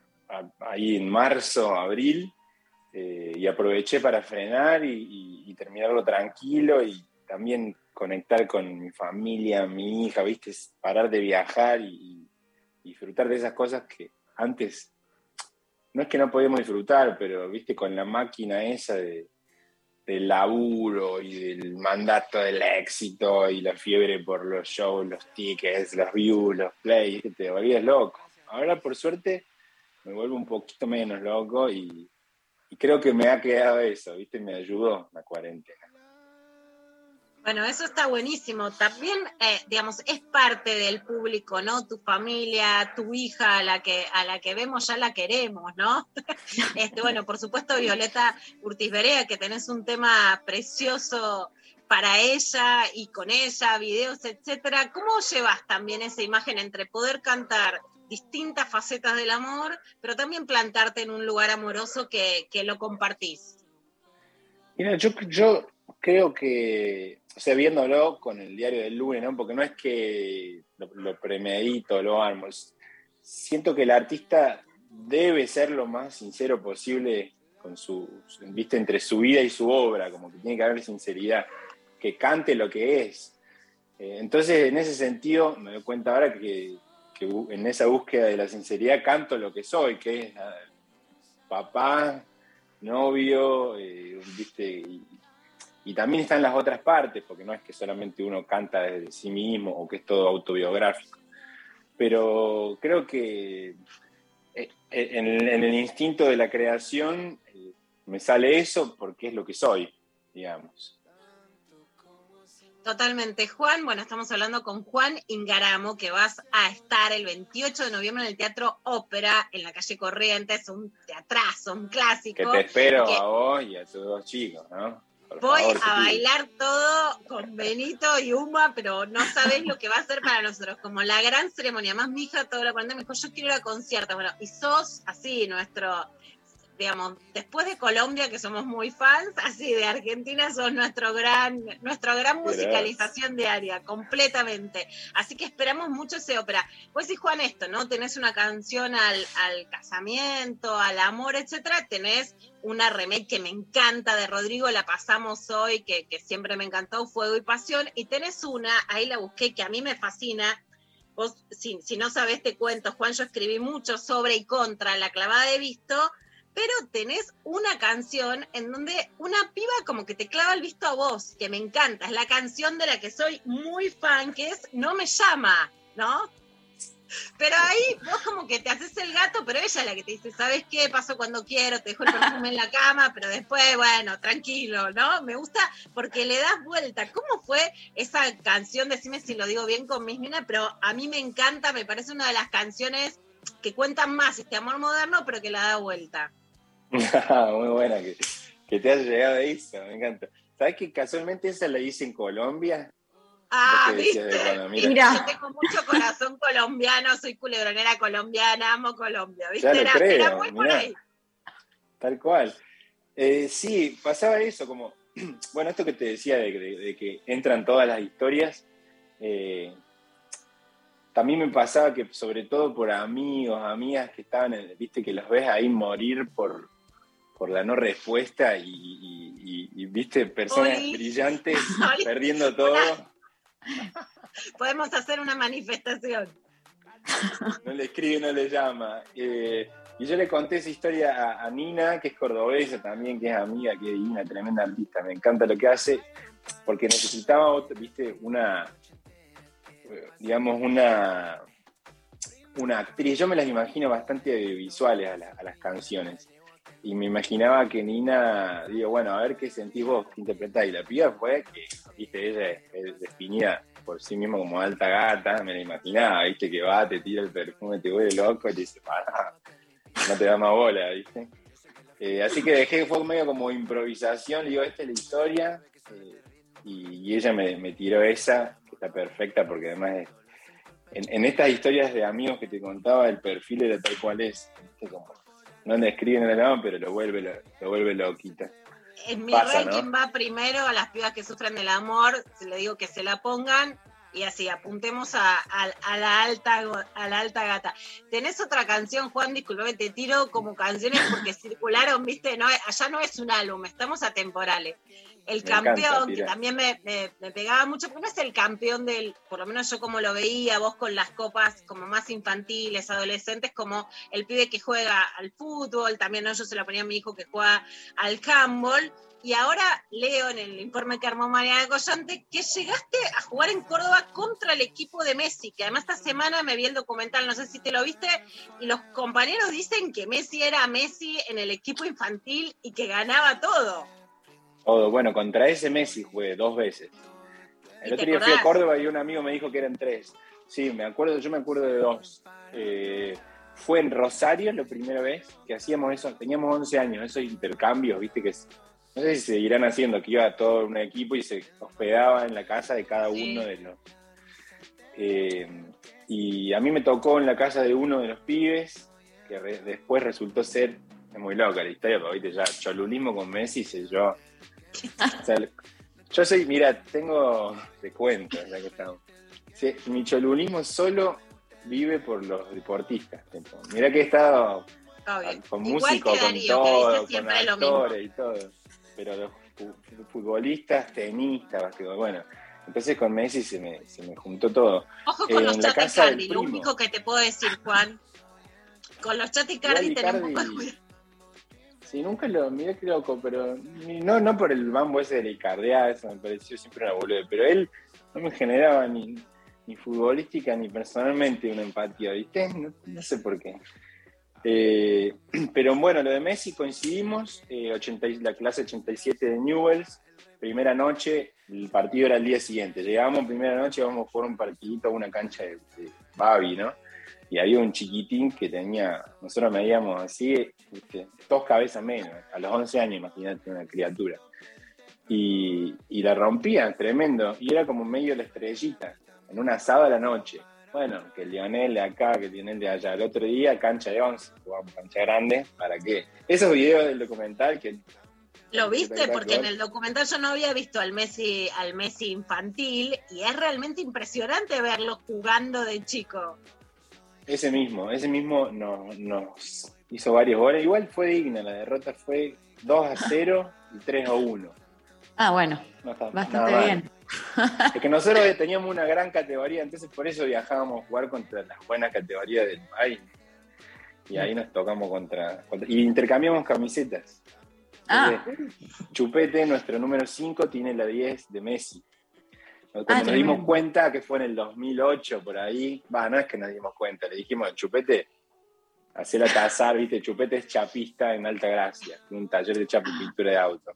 ahí en marzo, abril, eh, y aproveché para frenar y terminarlo tranquilo y también conectar con mi familia, mi hija, viste, parar de viajar y, y disfrutar de esas cosas que antes no es que no podíamos disfrutar, pero viste, con la máquina esa de, del laburo y del mandato del éxito y la fiebre por los shows, los tickets, los views, los plays, te volvías loco. Ahora, por suerte, me vuelvo un poquito menos loco y, y creo que me ha quedado eso, viste, me ayudó la cuarentena. Bueno, eso está buenísimo. También, eh, digamos, es parte del público, ¿no? Tu familia, tu hija, a la que, a la que vemos ya la queremos, ¿no? Este, bueno, por supuesto, Violeta Urtiz Berea, que tenés un tema precioso para ella y con ella, videos, etcétera. ¿Cómo llevas también esa imagen entre poder cantar distintas facetas del amor, pero también plantarte en un lugar amoroso que, que lo compartís? Mira, yo, yo creo que, o sea, viéndolo con el diario del lunes, ¿no? Porque no es que lo, lo premedito, lo armo. Siento que el artista debe ser lo más sincero posible con su, viste, entre su vida y su obra, como que tiene que haber sinceridad, que cante lo que es. Eh, entonces, en ese sentido, me doy cuenta ahora que, en esa búsqueda de la sinceridad canto lo que soy, que es ah, papá, novio, eh, viste, y también están las otras partes, porque no es que solamente uno canta desde sí mismo o que es todo autobiográfico. Pero creo que eh, en el, en el instinto de la creación eh, me sale eso porque es lo que soy, digamos. Totalmente, Juan. Bueno, estamos hablando con Juan Ingaramo, que vas a estar el 28 de noviembre en el Teatro Ópera, en la calle Corrientes, un teatrazo, un Que clásico. te espero que a vos y a tus dos chicos, ¿no? Voy favor, a bailar todo con Benito y Uma, pero no sabés lo que va a ser para nosotros, como la gran ceremonia. Más mi hija toda la cuarentena me dijo, yo quiero ir a conciertos. Bueno, y sos así, nuestro, digamos, después de Colombia, que somos muy fans, así de Argentina sos nuestro gran, nuestra gran musicalización diaria, completamente. Así que esperamos mucho ese ópera. Pues sí, Juan, esto, ¿no? Tenés una canción al, al casamiento, al amor, etcétera, tenés una remake que me encanta de Rodrigo, la pasamos hoy, que, que siempre me encantó, Fuego y Pasión, y tenés una, ahí la busqué, que a mí me fascina. Vos, si, si no sabés, te cuento, Juan, yo escribí mucho sobre y contra la clavada de visto, pero tenés una canción en donde una piba como que te clava el visto a vos, que me encanta, es la canción de la que soy muy fan, que es No me llama, ¿no? Pero ahí vos como que te haces el gato, pero ella es la que te dice, ¿sabes qué? Paso cuando quiero, te dejo el perfume en la cama, pero después, bueno, tranquilo, ¿no? Me gusta porque le das vuelta. ¿Cómo fue esa canción? Decime si lo digo bien con mis minas, pero a mí me encanta, me parece una de las canciones que cuentan más este amor moderno, pero que la da vuelta. Muy buena que, que te haya llegado eso, me encanta. ¿Sabes que casualmente esa la hice en Colombia? Ah, ¿viste? de cuando, mira. Yo tengo mucho corazón colombiano, soy culebronera colombiana, amo Colombia, ¿viste? Ya lo Era, creo, era muy por ahí. Tal cual. Eh, sí, pasaba eso, como, bueno, esto que te decía de, de- de que entran todas las historias, eh, también me pasaba que sobre todo por amigos, amigas que estaban, en- viste, que los ves ahí morir por, por la no respuesta y, y- y- y, viste, personas Oli. brillantes Oli. perdiendo todo, Podemos hacer una manifestación. no le escribe, no le llama. Eh, Y yo le conté esa historia a, a Nina, que es cordobesa también, que es amiga, que es una tremenda artista. Me encanta lo que hace, porque necesitaba, otra, viste, una, digamos, una, una actriz. Yo me las imagino bastante visuales a, la- a las canciones. Y me imaginaba que Nina, digo, bueno, a ver qué sentís vos, qué interpretás. Y la piba fue que, viste, ella es, definida por sí misma como alta gata, me la imaginaba, viste, que va, te tira el perfume, te vuelve loco y te dice, pará, no te da más bola, viste. Eh, así que dejé, fue medio como improvisación, digo, esta es la historia. eh, y, y ella me, me tiró esa, que está perfecta porque además es- en, en estas historias de amigos que te contaba, el perfil era tal cual es. ¿viste? Como, no describen el amor, pero lo vuelve, lo, lo vuelve loquita. En mi Pasa, ranking ¿no? va primero a las pibas que sufren del amor, le digo que se la pongan y así apuntemos a, a- a la alta a la alta gata. ¿Tenés otra canción, Juan? Disculpame, te tiro como canciones porque circularon, viste, no, allá no es un álbum, estamos atemporales. El Me encanta, campeón, que también me, me- me pegaba mucho, porque no es el campeón del, por lo menos yo como lo veía, vos con las copas como más infantiles, adolescentes, como el pibe que juega al fútbol, también ¿no? yo se lo ponía a mi hijo que juega al handball, y ahora leo en el informe que armó Mariana Collante que llegaste a jugar en Córdoba contra el equipo de Messi, que además esta semana me vi el documental, no sé si te lo viste, y los compañeros dicen que Messi era Messi en el equipo infantil y que ganaba todo. Todo, bueno, contra ese Messi jugué dos veces. ¿Y El otro día fui a? Córdoba y un amigo me dijo que eran tres. Sí, me acuerdo, yo me acuerdo de dos. Eh, fue en Rosario la primera vez que hacíamos eso, teníamos 11 años, esos intercambios, viste que es- no sé si seguirán haciendo, que iba todo un equipo y se hospedaba en la casa de cada uno de los... Eh, y a mí me tocó en la casa de uno de los pibes, que re- después resultó ser, es muy loca la historia, pero viste ya, cholulismo con Messi sé yo. O sea, yo soy, mira, tengo, te cuento, ya que estamos. Sí, mi cholulismo solo vive por los deportistas. Mira que he estado Obvio. con músicos, que con que todo, con actores y todo. Pero los fu- futbolistas, tenistas, basquetbol, bueno. Entonces con Messi se me, se me juntó todo. Ojo con Eh, los en la chat casa del Icardi, lo único que te puedo decir, Juan. Con los chat Icardi Igual Sí, nunca lo, mirá qué loco, pero no, no por el mambo ese de la Icardia, eso me pareció siempre una boludez, pero él no me generaba ni, ni futbolística ni personalmente una empatía, ¿viste? No, sé por qué. Eh, pero bueno, lo de Messi coincidimos, eh, 80 y- la clase 87 de Newells, primera noche, el partido era el día siguiente. Llegamos primera noche, vamos a jugar un partidito a una cancha de, de Babi, ¿no? Y había un chiquitín que tenía, nosotros medíamos así, ¿viste? dos cabezas menos, a los 11 años, imagínate una criatura. Y, y la rompía, tremendo, y era como medio la estrellita, en una asado a la noche. Bueno, que el Lionel de acá, que el Lionel de allá. El otro día, cancha de 11, jugamos cancha grande, ¿para qué? Esos videos del documental que ¿Lo viste? Porque en el documental yo no había visto al Messi, al Messi infantil y es realmente impresionante verlo jugando de chico. Ese mismo, ese mismo nos, nos hizo varios goles. Igual fue digna, la derrota fue 2 a 0 y 3 a 1. Ah, bueno, No está bastante nada bien. Es que nosotros teníamos una gran categoría, entonces por eso viajábamos a jugar contra las buenas categorías del país. Y ahí nos tocamos contra. contra- y intercambiamos camisetas. Ah. Entonces, Chupete, nuestro número 5, tiene la 10 de Messi. Cuando Ah, nos dimos cuenta que fue en el 2008, por ahí, va, no es que nos dimos cuenta, le dijimos, Chupete, hacela tazar, viste, Chupete es chapista en Alta Gracia, un taller de chapa y pintura de auto.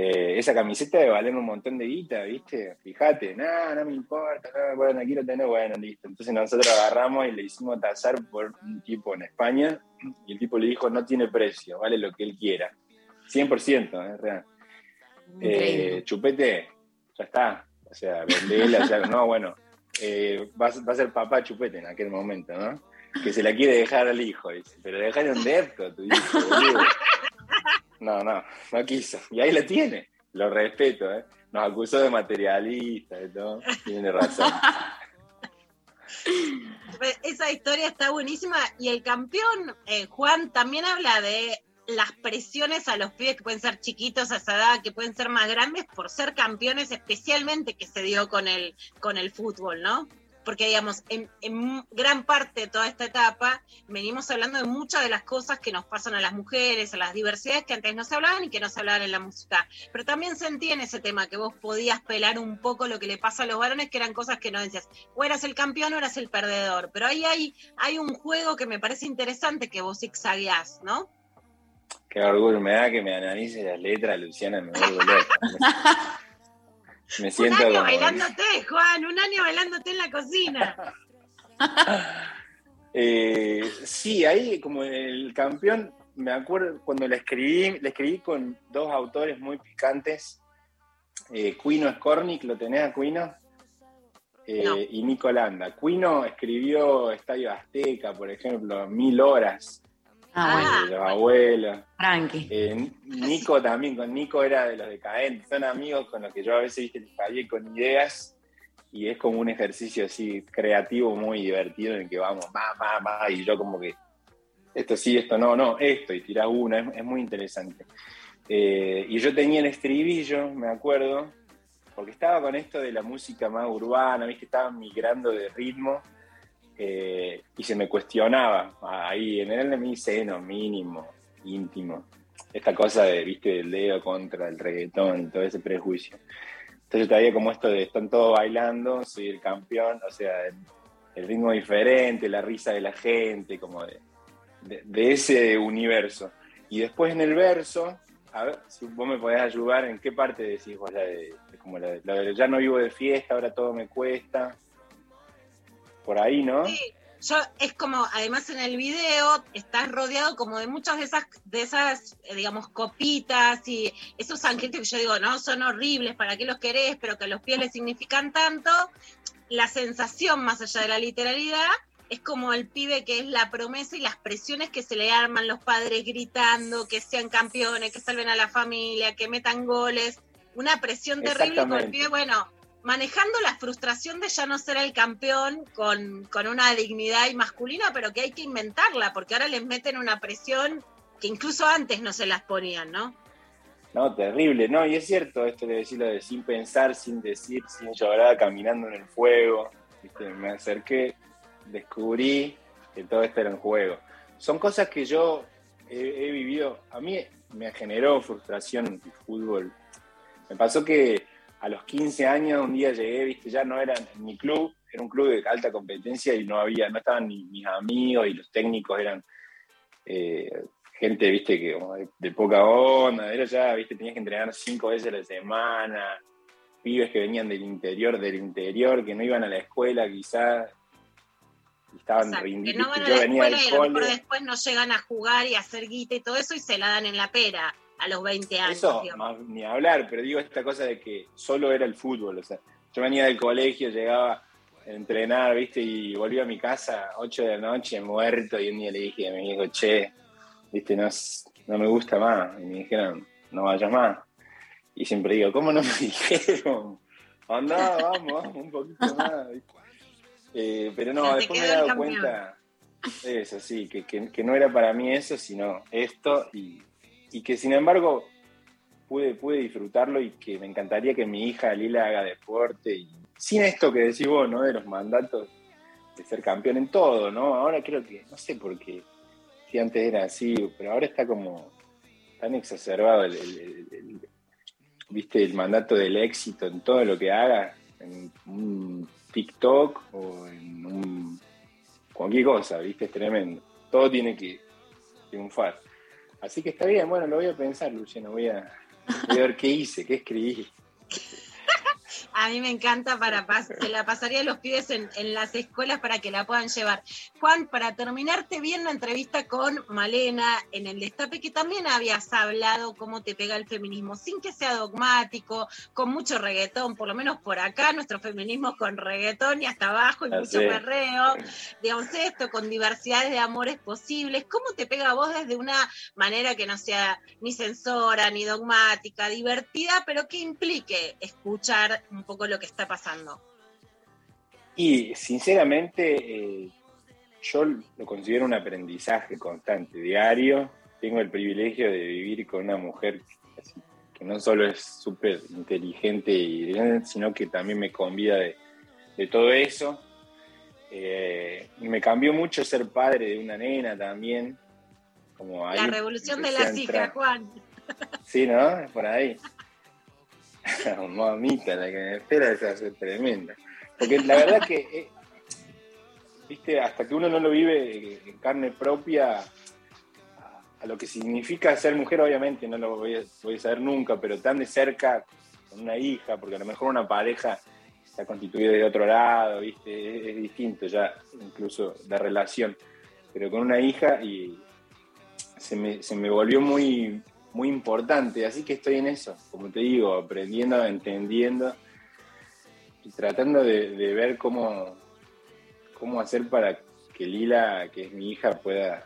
Eh, esa camiseta debe valer un montón de guita, ¿viste? Fíjate, no, no me importa, no, bueno, aquí lo tenés, bueno, listo. Entonces nosotros agarramos y le hicimos tazar por un tipo en España y el tipo le dijo, no tiene precio, vale lo que él quiera. 100%, es real. Eh, chupete, ya está. O sea, vendela, ya, no, bueno, eh, va, a- ser papá Chupete en aquel momento, ¿no? Que se la quiere dejar al hijo, dice, pero dejar un depto a tu hijo, boludo. No, no, no quiso. Y ahí la tiene. Lo respeto, ¿eh? Nos acusó de materialista y todo. Tiene razón. Esa historia está buenísima y el campeón, eh, Juan, también habla de las presiones a los pibes que pueden ser chiquitos a esa edad, que pueden ser más grandes por ser campeones, especialmente que se dio con el, con el fútbol, ¿no? porque digamos, en, en gran parte de toda esta etapa venimos hablando de muchas de las cosas que nos pasan a las mujeres, a las diversidades que antes no se hablaban y que no se hablaban en la música. Pero también sentí en ese tema que vos podías pelar un poco lo que le pasa a los varones, que eran cosas que no decías, o eras el campeón o eras el perdedor. Pero ahí hay, hay un juego que me parece interesante que vos zigzagueás, ¿no? Qué orgullo me da que me analice las letras, Luciana, me vuelvo loco. Me Un siento año como... bailándote, Juan, un año bailándote en la cocina. Eh, sí, ahí como el campeón, me acuerdo cuando la escribí, la escribí con dos autores muy picantes, eh, Cuino Skornik, ¿lo tenés a Cuino? Eh, No. Y Nico Landa. Cuino escribió Estadio Azteca, por ejemplo, Mil Horas, Ah, de los abuelos. Tranqui. Eh, Nico también, con Nico era de los decadentes, son amigos con los que yo a veces viste les fallé con ideas y es como un ejercicio así creativo muy divertido en el que vamos, va, va, va, y yo como que esto sí, esto no, no, esto, y tirás una, es, es muy interesante. Eh, y yo tenía el estribillo, me acuerdo, porque estaba con esto de la música más urbana, viste, estaba migrando de ritmo eh, y se me cuestionaba ahí en el mi seno mínimo, íntimo, esta cosa de, viste, del dedo contra el reggaetón y todo ese prejuicio. Entonces todavía como esto de están todos bailando, soy el campeón, o sea, el, el ritmo diferente, la risa de la gente, como de, de- de ese universo. Y después en el verso, a ver si vos me podés ayudar, ¿en qué parte decís vos la de como la de- la de ya no vivo de fiesta, ahora todo me cuesta? Por ahí, ¿no? Sí, yo es como, además en el video estás rodeado como de muchas de esas, de esas, eh, digamos, copitas y esos angelitos que yo digo, no, son horribles, ¿para qué los querés? Pero que a los pies les significan tanto. La sensación, más allá de la literalidad, es como el pibe que es la promesa y las presiones que se le arman los padres gritando, que sean campeones, que salven a la familia, que metan goles. Una presión terrible con el pibe, bueno, manejando la frustración de ya no ser el campeón con, con una dignidad y masculina, pero que hay que inventarla, porque ahora les meten una presión que incluso antes no se las ponían, ¿no? No, terrible, no, y es cierto esto de decirlo de sin pensar, sin decir, sin llorar, caminando en el fuego. Me acerqué, descubrí que todo esto era un juego. Son cosas que yo he, he vivido, a mí me generó frustración el fútbol. Me pasó que a los 15 años un día llegué, viste, ya no era mi club, era un club de alta competencia y no había, no estaban ni mis amigos y los técnicos eran eh, gente, viste, que de, de poca onda, era ya, viste, tenías que entrenar cinco veces a la semana, pibes que venían del interior, del interior, que no iban a la escuela quizás, estaban Exacto, que no van a yo la venía escuela y a lo mejor cole. después no llegan a jugar y a hacer guita y todo eso y se la dan en la pera a los 20 años. Eso, más ni hablar, pero digo esta cosa de que solo era el fútbol, o sea, yo venía del colegio, llegaba a entrenar, viste, y volví a mi casa 8 de la noche, muerto, y un día le dije a mi hijo, che, viste, no, no me gusta más, y me dijeron, no vayas más. Y siempre digo, ¿cómo no me dijeron? Andá, vamos, vamos, un poquito más, ¿viste? Eh, pero no, después me he dado cuenta, eso sí, que, que- que no era para mí eso, sino esto, y, y que sin embargo pude, pude disfrutarlo y que me encantaría que mi hija Lila haga deporte, y sin esto que decís vos, ¿no? De los mandatos de ser campeón en todo, ¿no? Ahora creo que, no sé por qué, si antes era así, pero ahora está como tan exacerbado el, viste, el mandato del éxito en todo lo que haga, en un TikTok o en un cualquier cosa, viste, es tremendo. Todo tiene que triunfar. Así que está bien, bueno, lo voy a pensar, Luciano, voy a, voy a ver qué hice, qué escribí. A mí me encanta para se la pasaría a los pibes en, en las escuelas para que la puedan llevar. Juan, para terminarte bien la entrevista con Malena en el Destape, que también habías hablado cómo te pega el feminismo, sin que sea dogmático, con mucho reggaetón, por lo menos por acá, nuestro feminismo con reggaetón y hasta abajo y Ah, mucho perreo. Digamos esto, con diversidades de amores posibles. ¿Cómo te pega a vos desde una manera que no sea ni censora, ni dogmática, divertida, pero que implique escuchar un poco lo que está pasando? Y sinceramente, eh, yo lo considero un aprendizaje constante, diario. Tengo el privilegio de vivir con una mujer que no solo es súper inteligente, y sino que también me convida de, de todo eso. Eh, me cambió mucho ser padre de una nena también. Como ahí La revolución de las hijas, Juan. Sí, ¿no? Es por ahí. Mamita, la que me espera es hacer tremenda. Porque la verdad que, eh, viste, hasta que uno no lo vive en carne propia, a, lo que significa ser mujer, obviamente no lo voy a, voy a saber nunca, pero tan de cerca con una hija, porque a lo mejor una pareja está constituida de otro lado, viste, es, es distinto ya, incluso la relación. Pero con una hija y se me, se me volvió muy, muy importante, así que estoy en eso, como te digo, aprendiendo, entendiendo y tratando de, ver cómo, cómo hacer para que Lila, que es mi hija, pueda,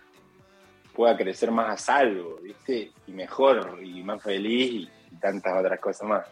pueda crecer más a salvo, ¿viste? Y mejor, y más feliz y tantas otras cosas más.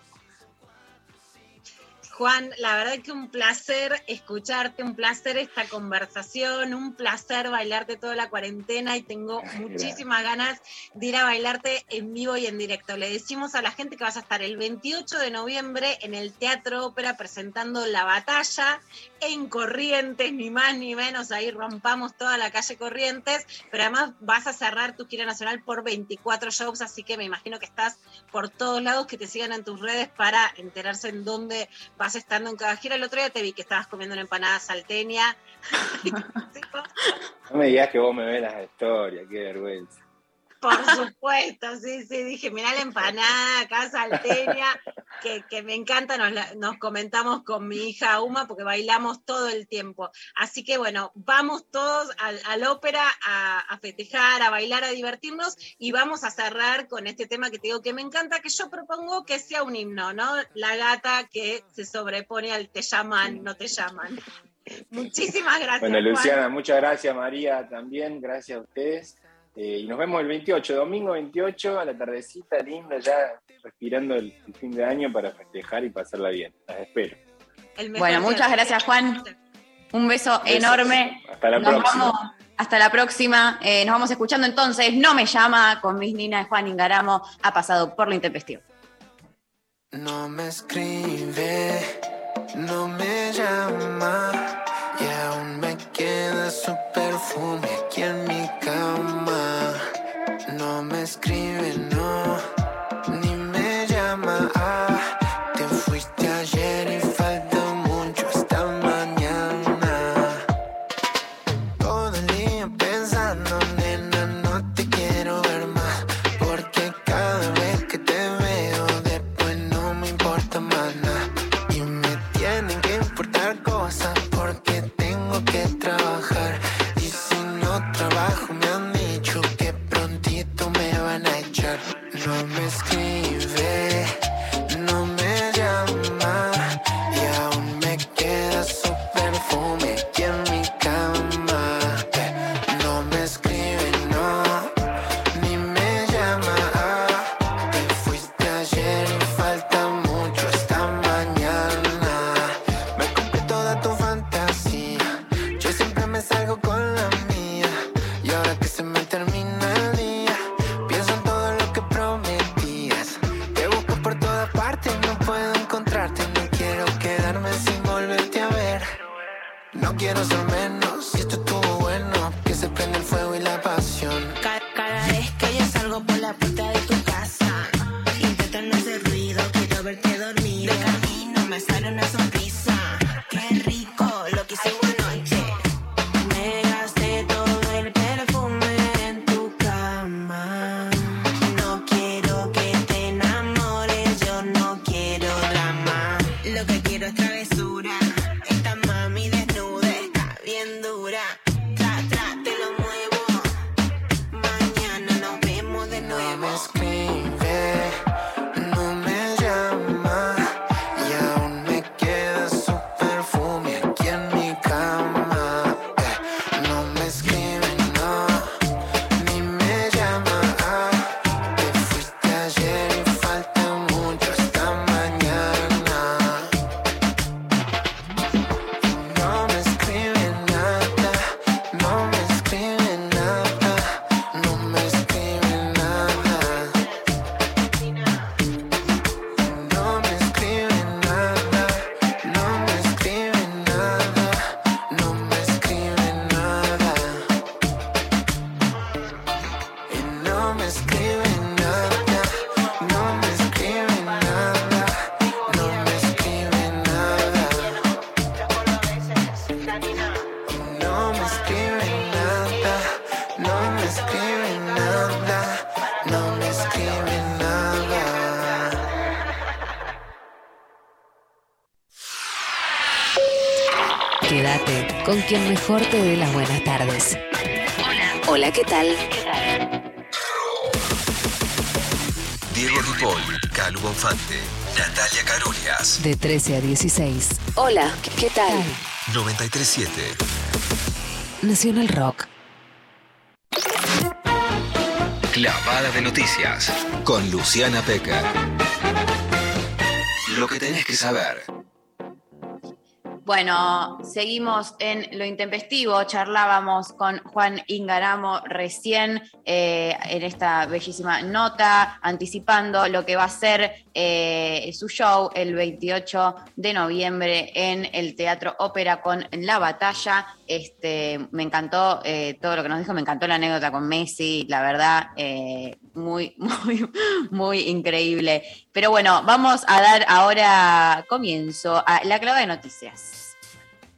Juan, la verdad que un placer escucharte, un placer esta conversación, un placer bailarte toda la cuarentena y tengo muchísimas ganas de ir a bailarte en vivo y en directo. Le decimos a la gente que vas a estar el 28 de noviembre en el Teatro Ópera presentando La Batalla en Corrientes, ni más ni menos, ahí rompamos toda la calle Corrientes, pero además vas a cerrar tu gira nacional por 24 shows, así que me imagino que estás por todos lados, que te sigan en tus redes para enterarse en dónde vas estando en cada gira. El otro día te vi que estabas comiendo una empanada salteña. No me digas que vos me ves las historias, qué vergüenza. Por supuesto, sí, sí, dije, mirá la empanada acá salteña, que, que me encanta, nos, la- nos comentamos con mi hija Uma porque bailamos todo el tiempo. Así que bueno, vamos todos al, al ópera a, a festejar, a bailar, a divertirnos y vamos a cerrar con este tema que te digo que me encanta, que yo propongo que sea un himno, ¿no? La gata que se sobrepone al te llaman, no te llaman. Muchísimas gracias. Bueno, Juan. Luciana, muchas gracias, María, también, gracias a ustedes. Eh, y nos vemos el 28, domingo 28, a la tardecita, linda, ya respirando el, el fin de año para festejar y pasarla bien. Las espero. Bueno, muchas gracias, Juan. Un beso Besos. enorme. Hasta la Nos próxima. vamos- hasta la próxima. Eh, nos vamos escuchando entonces. No me llama con mis ninas Juan Ingaramo. Ha pasado por lo intempestivo. No me escribe, no me llama y aún me queda su perfume aquí en mi cama. No me escribe, mejor te dé las buenas tardes. Hola. Hola, ¿qué tal? ¿Qué tal? Diego Ripoll, Calu Bonfante, Natalia Carolias. De 13 a 16. Hola, ¿qué tal? 937. Nacional Rock. Clavada de noticias. Con Luciana Peca. Lo que tenés que saber. Bueno, seguimos en lo intempestivo. Charlábamos con Juan Ingaramo recién eh, en esta bellísima nota, anticipando lo que va a ser eh, su show el 28 de noviembre en el Teatro Ópera con La Batalla. Este, me encantó eh, todo lo que nos dijo, me encantó la anécdota con Messi, la verdad, muy, muy, muy increíble. Pero bueno, vamos a dar ahora comienzo a la clave de noticias.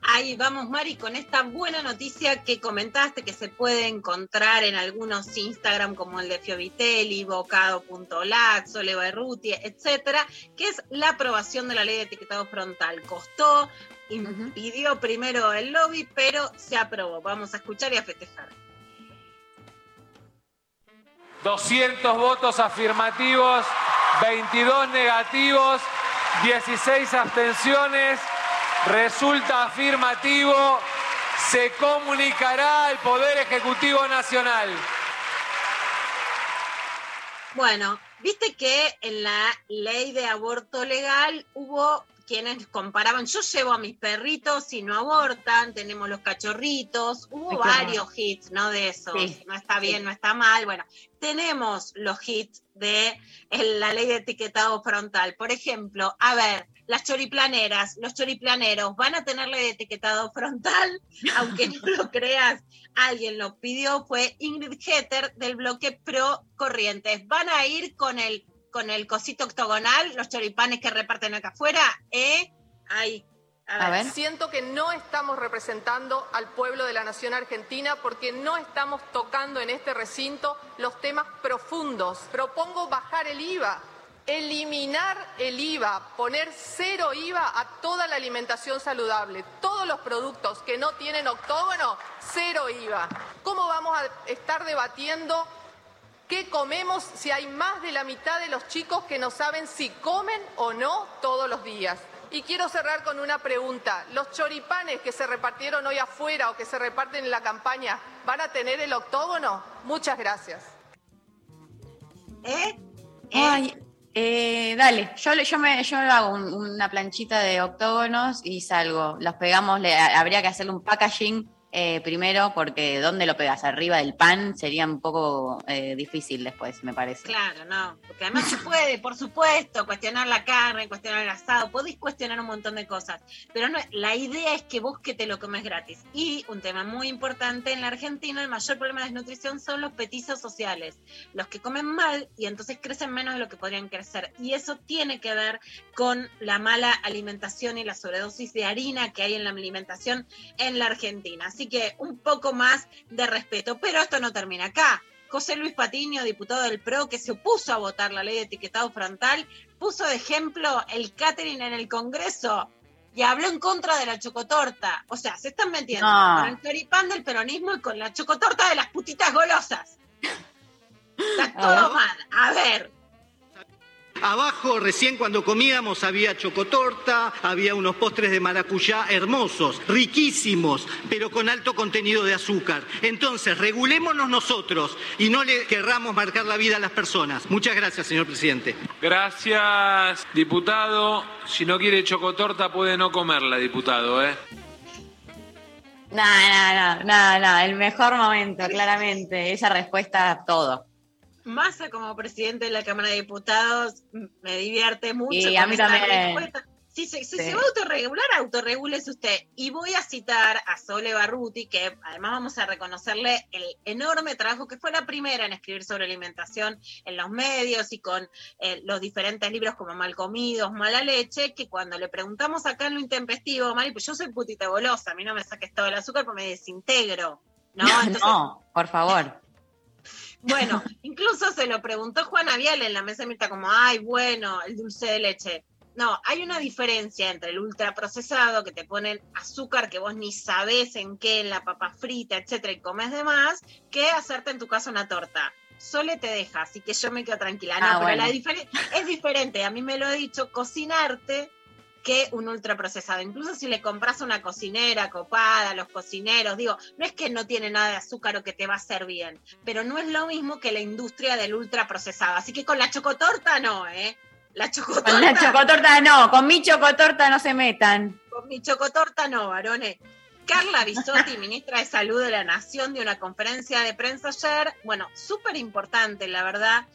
Ahí vamos, Mari, con esta buena noticia que comentaste que se puede encontrar en algunos Instagram como el de Fiovitelli, bocado.lat, Sole Berruti, etcétera, que es la aprobación de la ley de etiquetado frontal. Costó, impidió primero el lobby, pero se aprobó. Vamos a escuchar y a festejar. 200 votos afirmativos, 22 negativos, 16 abstenciones. Resulta afirmativo, se comunicará al Poder Ejecutivo Nacional. Bueno, viste que en la ley de aborto legal hubo quienes comparaban, yo llevo a mis perritos y no abortan, tenemos los cachorritos, hubo varios hits, ¿no? De esos, Sí, no está bien, sí. no está mal, bueno, tenemos los hits de la ley de etiquetado frontal. Por ejemplo, a ver, las choriplaneras, los choriplaneros van a tener ley de etiquetado frontal, aunque no lo creas, alguien lo pidió, fue Ingrid Hetter del bloque Pro Corrientes. Van a ir con el, con el cosito octogonal, los choripanes que reparten acá afuera, ¿eh? Ahí. A ver. Siento que no estamos representando al pueblo de la nación argentina porque no estamos tocando en este recinto los temas profundos. Propongo bajar el IVA, eliminar el IVA, poner cero IVA a toda la alimentación saludable. Todos los productos que no tienen octógono, cero IVA. ¿Cómo vamos a estar debatiendo ¿Qué comemos si hay más de la mitad de los chicos que no saben si comen o no todos los días? Y quiero cerrar con una pregunta. ¿Los choripanes que se repartieron hoy afuera o que se reparten en la campaña van a tener el octógono? Muchas gracias. ¿Eh? Ay, eh, dale, yo, yo, me, yo hago un- una planchita de octógonos y salgo. Los pegamos, le, habría que hacerle un packaging eh, primero, porque ¿dónde lo pegas? Arriba del pan sería un poco eh, difícil después, me parece. Claro, no, porque además se puede, por supuesto, cuestionar la carne, cuestionar el asado, podéis cuestionar un montón de cosas, pero no, la idea es que vos que lo comes gratis. Y un tema muy importante, en la Argentina el mayor problema de desnutrición son los petizos sociales, los que comen mal y entonces crecen menos de lo que podrían crecer. Y eso tiene que ver con la mala alimentación y la sobredosis de harina que hay en la alimentación en la Argentina. Que un poco más de respeto, pero esto no termina acá. José Luis Patiño, diputado del PRO, que se opuso a votar la ley de etiquetado frontal, puso de ejemplo el catering en el Congreso y habló en contra de la chocotorta. O sea, se están metiendo No. con el choripán del peronismo y con la chocotorta de las putitas golosas. Está todo mal. A ver, Abajo, recién cuando comíamos, había chocotorta, había unos postres de maracuyá hermosos, riquísimos, pero con alto contenido de azúcar. Entonces, regulémonos nosotros y no le querramos marcar la vida a las personas. Muchas gracias, señor presidente. Gracias, diputado. Si no quiere chocotorta, puede no comerla, diputado, ¿eh? No, no, no, no, no, el mejor momento, claramente. Esa respuesta, todo. Massa como presidente de la Cámara de Diputados me divierte mucho. Y a mí también. Si, se- si Sí. se va a autorregular, autorregúlese usted. Y voy a citar a Sole Barruti, que además vamos a reconocerle el enorme trabajo que fue la primera en escribir sobre alimentación en los medios y con eh, los diferentes libros como Mal Comidos, Mala Leche, que cuando le preguntamos acá en lo intempestivo, Mari, pues yo soy putita golosa, a mí no me saques todo el azúcar porque me desintegro. ¿no? Entonces, no, por favor. Bueno, incluso se lo preguntó Juana Vial en la mesa de Mirta, como, ay, bueno, el dulce de leche. No, hay una diferencia entre el ultraprocesado que te ponen azúcar que vos ni sabés en qué, en la papa frita, etcétera, y comes de más, que hacerte en tu casa una torta. Sole te deja, así que yo me quedo tranquila. No, Ah, pero bueno. la diferen- es diferente. A mí me lo ha dicho cocinarte que un ultraprocesado. Incluso si le compras a una cocinera copada, los cocineros, digo, no es que no tiene nada de azúcar o que te va a hacer bien, pero no es lo mismo que la industria del ultraprocesado. Así que con la chocotorta no, ¿eh? La chocotorta. Con la chocotorta no, con mi chocotorta no se metan. Con mi chocotorta no, varones. Carla Bisotti, ministra de Salud de la Nación, de una conferencia de prensa ayer. Bueno, súper importante, la verdad,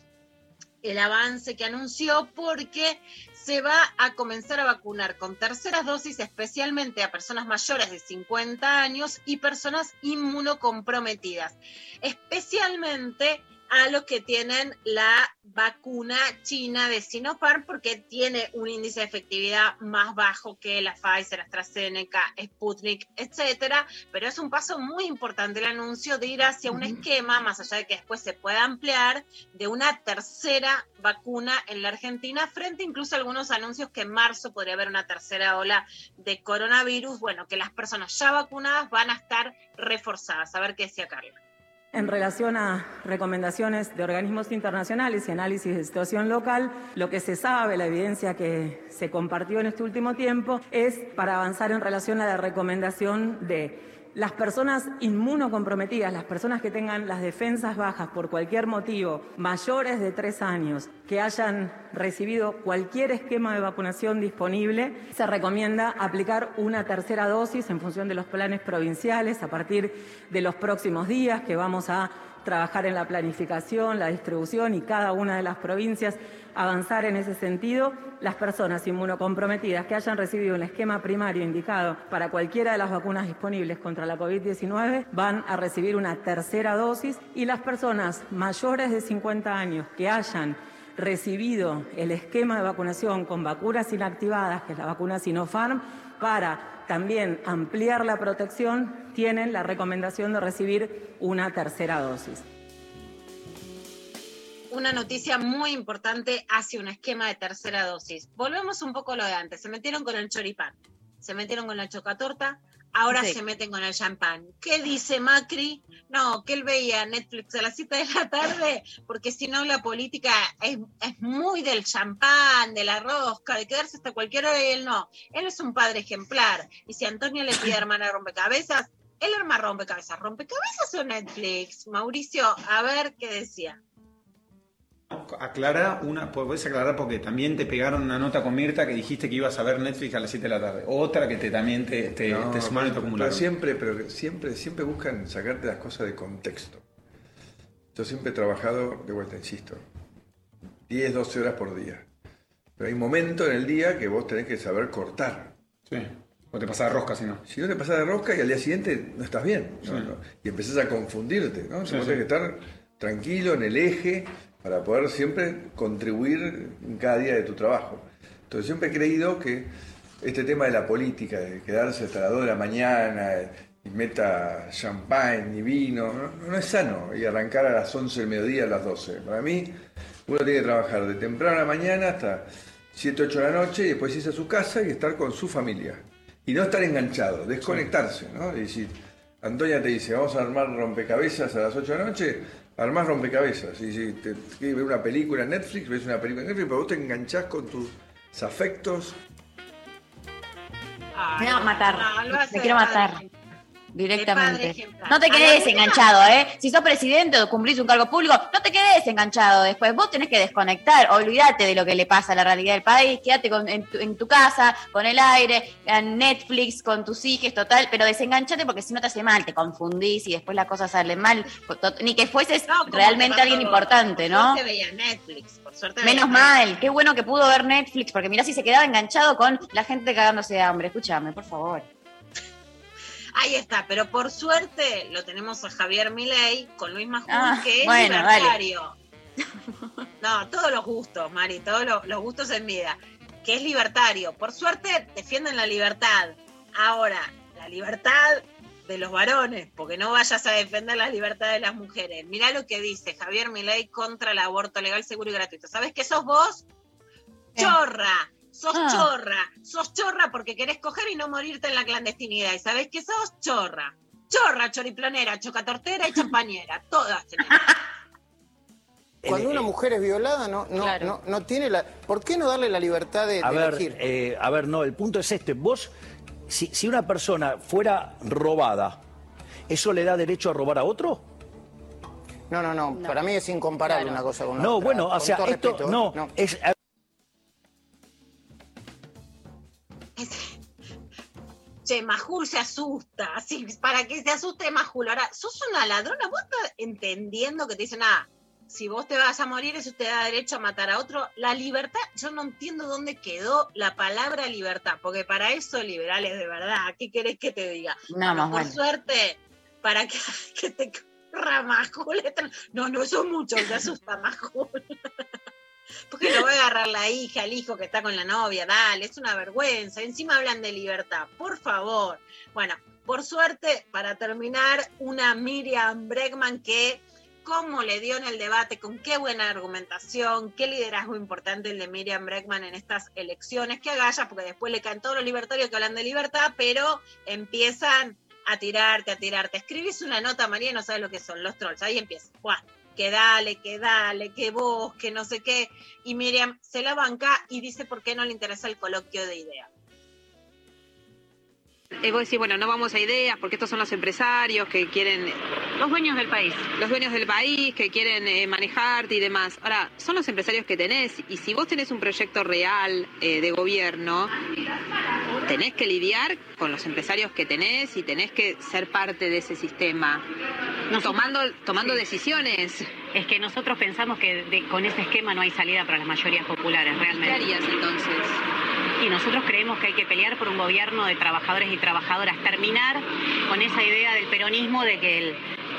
el avance que anunció porque se va a comenzar a vacunar con terceras dosis especialmente a personas mayores de 50 años y personas inmunocomprometidas, especialmente a los que tienen la vacuna china de Sinopharm porque tiene un índice de efectividad más bajo que la Pfizer, AstraZeneca, Sputnik, etcétera, pero es un paso muy importante el anuncio de ir hacia un esquema, más allá de que después se pueda ampliar, de una tercera vacuna en la Argentina, frente incluso a algunos anuncios que en marzo podría haber una tercera ola de coronavirus, bueno, que las personas ya vacunadas van a estar reforzadas. A ver qué decía Carla. En relación a recomendaciones de organismos internacionales y análisis de situación local, lo que se sabe, la evidencia que se compartió en este último tiempo, es para avanzar en relación a la recomendación de las personas inmunocomprometidas, las personas que tengan las defensas bajas por cualquier motivo, mayores de tres años, que hayan recibido cualquier esquema de vacunación disponible, se recomienda aplicar una tercera dosis en función de los planes provinciales a partir de los próximos días que vamos a trabajar en la planificación, la distribución y cada una de las provincias avanzar en ese sentido. Las personas inmunocomprometidas que hayan recibido un esquema primario indicado para cualquiera de las vacunas disponibles contra la COVID-19 van a recibir una tercera dosis y las personas mayores de 50 años que hayan recibido el esquema de vacunación con vacunas inactivadas, que es la vacuna Sinopharm, para también ampliar la protección, tienen la recomendación de recibir una tercera dosis. una noticia muy importante hacia un esquema de tercera dosis. Volvemos un poco a lo de antes. Se metieron con el choripán, se metieron con la chocatorta, ahora Sí. se meten con el champán. ¿Qué dice Macri? No, que él veía Netflix a las 7 de la tarde, porque si no la política es, es muy del champán, de la rosca, de quedarse hasta cualquier hora y él no. Él es un padre ejemplar. Y si Antonio le pide hermana rompecabezas, él arma rompecabezas. ¿Rompecabezas o Netflix? Mauricio, a ver qué decía. Aclara una, podés aclarar porque también te pegaron una nota con Mirta que dijiste que ibas a ver Netflix a las 7 de la tarde. Otra que te también te, te, No, te sumaron y te pero acumularon. siempre, pero siempre, siempre buscan sacarte las cosas de contexto. Yo siempre he trabajado, de vuelta, insisto, 10, 12 horas por día. Pero hay momentos en el día que vos tenés que saber cortar. Sí. O te pasás de rosca si no. Si no te pasás de rosca y al día siguiente no estás bien. ¿no? Sí. ¿no? Y empezás a confundirte. ¿no? Sí. tenés que estar tranquilo en el eje para poder siempre contribuir en cada día de tu trabajo. Entonces siempre he creído que este tema de la política, de quedarse hasta las 2 de la mañana y meta champagne y vino, no, es sano. Y arrancar a las 11 del mediodía a las 12. Para mí, uno tiene que trabajar de temprano a la mañana hasta 7, 8 de la noche y después irse a su casa y estar con su familia. Y no estar enganchado, desconectarse, ¿no? Y si Antonia te dice, vamos a armar rompecabezas a las 8 de la noche, armás rompecabezas. Y si te quieres ver una película en Netflix, ves una película en Netflix, pero vos te enganchás con tus afectos. Ay, Me va a matar. no, Me quiero matar. Directamente. No te quedes enganchado, ¿eh? Si sos presidente o cumplís un cargo público, no te quedes enganchado después. Vos tenés que desconectar, olvídate de lo que le pasa a la realidad del país, quédate con- en, tu, en tu casa, con el aire, en Netflix, con tus hijos, total, pero desenganchate porque si no te hace mal, te confundís y después las cosas salen mal. Ni que fueses No, realmente te alguien importante, Por ¿no? veía Netflix, por suerte Menos mal, qué bueno que pudo ver Netflix, porque mirá si se quedaba enganchado con la gente cagándose de hambre. Escúchame, por favor. Ahí está, pero por suerte lo tenemos a Javier Milei con Luis Majul, Ah, que es bueno, libertario. No, todos los gustos, Mari, todos los, los gustos en vida. Que es libertario. Por suerte defienden la libertad. Ahora, la libertad de los varones, porque no vayas a defender la libertad de las mujeres. Mirá lo que dice Javier Milei contra el aborto legal, seguro y gratuito. ¿Sabes qué sos vos? Chorra. Sos Ah. chorra, sos chorra porque querés coger y no morirte en la clandestinidad. Y sabés que sos chorra. Chorra, choriplonera, chocatortera y champañera. Todas tenemos. Cuando una mujer es violada, no, no, no, no tiene la. ¿Por qué no darle la libertad de, A de ver, elegir? eh, a ver, no, el punto es este. Vos, si, si una persona fuera robada, ¿eso le da derecho a robar a otro? No, no, no. Para mí es incomparable una cosa con la No, otra. bueno, o sea, esto respeto, ¿eh? no, es Che, Majul se asusta. Así, para que se asuste Majul. Ahora, sos una ladrona. Vos estás entendiendo que te dicen, ah, si vos te vas a morir, eso te da derecho a matar a otro. La libertad, yo no entiendo dónde quedó la palabra libertad, porque para eso liberales de verdad. ¿Qué querés que te diga? No, Bueno, por suerte, para que, que te corra Majul. No, no, eso es mucho, se asusta Majul. Porque lo va a agarrar la hija, el hijo que está con la novia, dale, es una vergüenza. Encima hablan de libertad, por favor. Bueno, por suerte, para terminar, una Miriam Bregman que, cómo le dio en el debate, con qué buena argumentación, qué liderazgo importante el de Miriam Bregman en estas elecciones, que agalla, porque después le caen todos los libertarios que hablan de libertad, pero empiezan a tirarte, a tirarte. Escribís una nota, María, no sabes lo que son los trolls. Ahí empieza. Buah, que dale, que dale, que vos, que no sé qué. Y Miriam se la banca y dice por qué no le interesa el coloquio de ideas. Eh, vos decís, bueno, no vamos a ideas porque estos son los empresarios que quieren... Los dueños del país. Los dueños del país que quieren eh, manejarte y demás. Ahora, son los empresarios que tenés y si vos tenés un proyecto real eh, de gobierno, tenés que lidiar con los empresarios que tenés y tenés que ser parte de ese sistema, tomando, tomando Sí. decisiones. Es que nosotros pensamos que de- con ese esquema no hay salida para las mayorías populares, realmente. ¿Qué harías entonces? Y nosotros creemos que hay que pelear por un gobierno de trabajadores y trabajadoras, terminar con esa idea del peronismo de que el,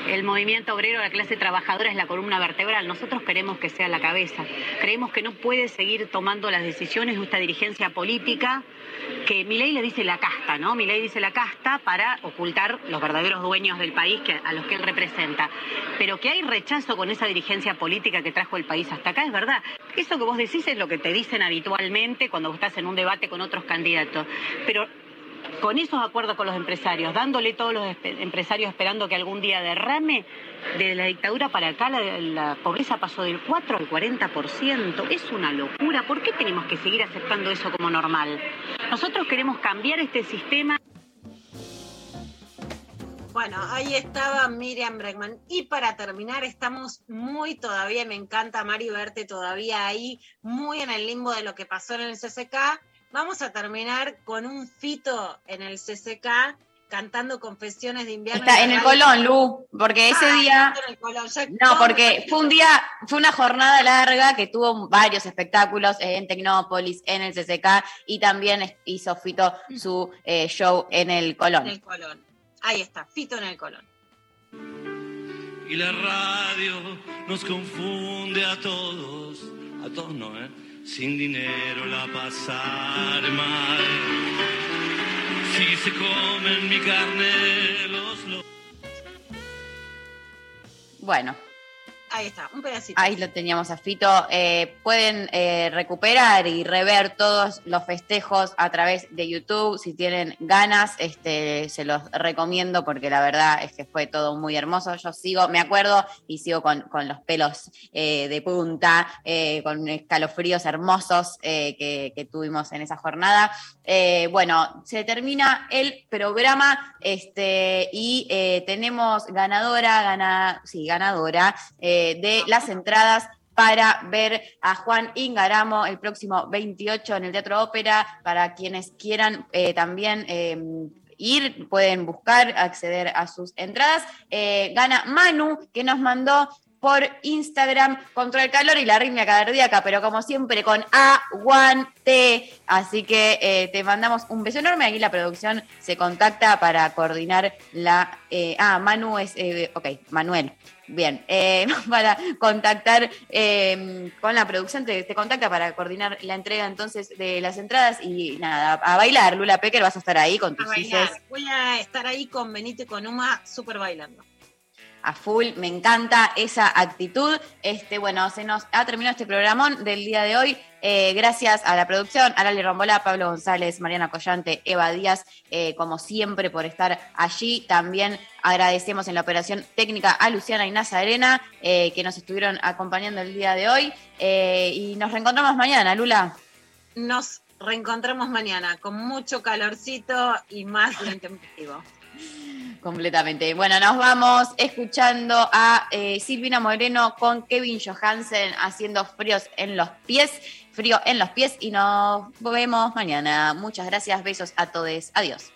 el movimiento obrero, la clase trabajadora es la columna vertebral. Nosotros queremos que sea la cabeza. Creemos que no puede seguir tomando las decisiones de esta dirigencia política que Milei le dice la casta, ¿no? Milei dice la casta para ocultar los verdaderos dueños del país que, a los que él representa. Pero que hay rechazo con esa dirigencia política que trajo el país hasta acá, es verdad. Eso que vos decís es lo que te dicen habitualmente cuando estás en un debate con otros candidatos. Pero con esos acuerdos con los empresarios, dándole todos los empresarios esperando que algún día derrame, de la dictadura para acá la, pobreza pasó del 4 al 40%. Es una locura. ¿Por qué tenemos que seguir aceptando eso como normal? Nosotros queremos cambiar este sistema. Bueno, ahí estaba Miriam Bregman. Y para terminar, estamos muy todavía, me encanta Mari verte todavía ahí, muy en el limbo de lo que pasó en el CCK. Vamos a terminar con un fito en el CCK cantando Confesiones de Invierno. Está en el. Colón, Lu, porque ese Ah, día... está en el Colón, ya- No, porque fue un día, fue una jornada larga que tuvo varios espectáculos en Tecnópolis, en el CCK y también hizo Fito su eh, show en el En Colón. el Colón. Ahí está, fito en el Colón. Y la radio nos confunde a todos, a todos no, ¿eh? Sin dinero la pasar mal. Si se comen mi carne los. Bueno, Ahí está, un pedacito. ahí lo teníamos a Fito. Eh, pueden eh, recuperar y rever todos los festejos a través de YouTube. Si tienen ganas, este, se los recomiendo porque la verdad es que fue todo muy hermoso. Yo sigo, me acuerdo y sigo con, con los pelos eh, de punta, con escalofríos hermosos que, tuvimos en esa jornada. Bueno, se termina el programa este, y tenemos ganadora, gana, sí, ganadora eh, de las entradas para ver a Juan Ingaramo el próximo 28 en el Teatro Ópera. Para quienes quieran eh, también eh, ir, pueden buscar, acceder a sus entradas. Eh, gana Manu, que nos mandó por Instagram contra el calor y la arritmia cardíaca, pero como siempre con aguante. Así que eh, te mandamos un beso enorme. Aquí la producción se contacta para coordinar la... eh, ah, Manu es... eh, ok, Manuel. Bien, eh, para contactar eh, con la producción, te, te contacta para coordinar la entrega entonces de las entradas y nada, a bailar, Lula Pecker, vas a estar ahí con tus hijes Voy a estar ahí con Benito y con Uma súper bailando. A full, me encanta esa actitud. Este, bueno, se nos ha terminado este programón del día de hoy. Eh, gracias a la producción, a Lali Rombola, Pablo González, Mariana Collante, Eva Díaz, eh, como siempre, por estar allí. También agradecemos en la operación técnica a Luciana y Nazarena, eh, que nos estuvieron acompañando el día de hoy. Y nos reencontramos mañana, Lula. Nos reencontramos mañana con mucho calorcito y más intempestivo. Completamente. Bueno, nos vamos escuchando a eh, Silvina Moreno con Kevin Johansen haciendo fríos en los pies, frío en los pies y nos vemos mañana. Muchas gracias, besos a todos. Adiós.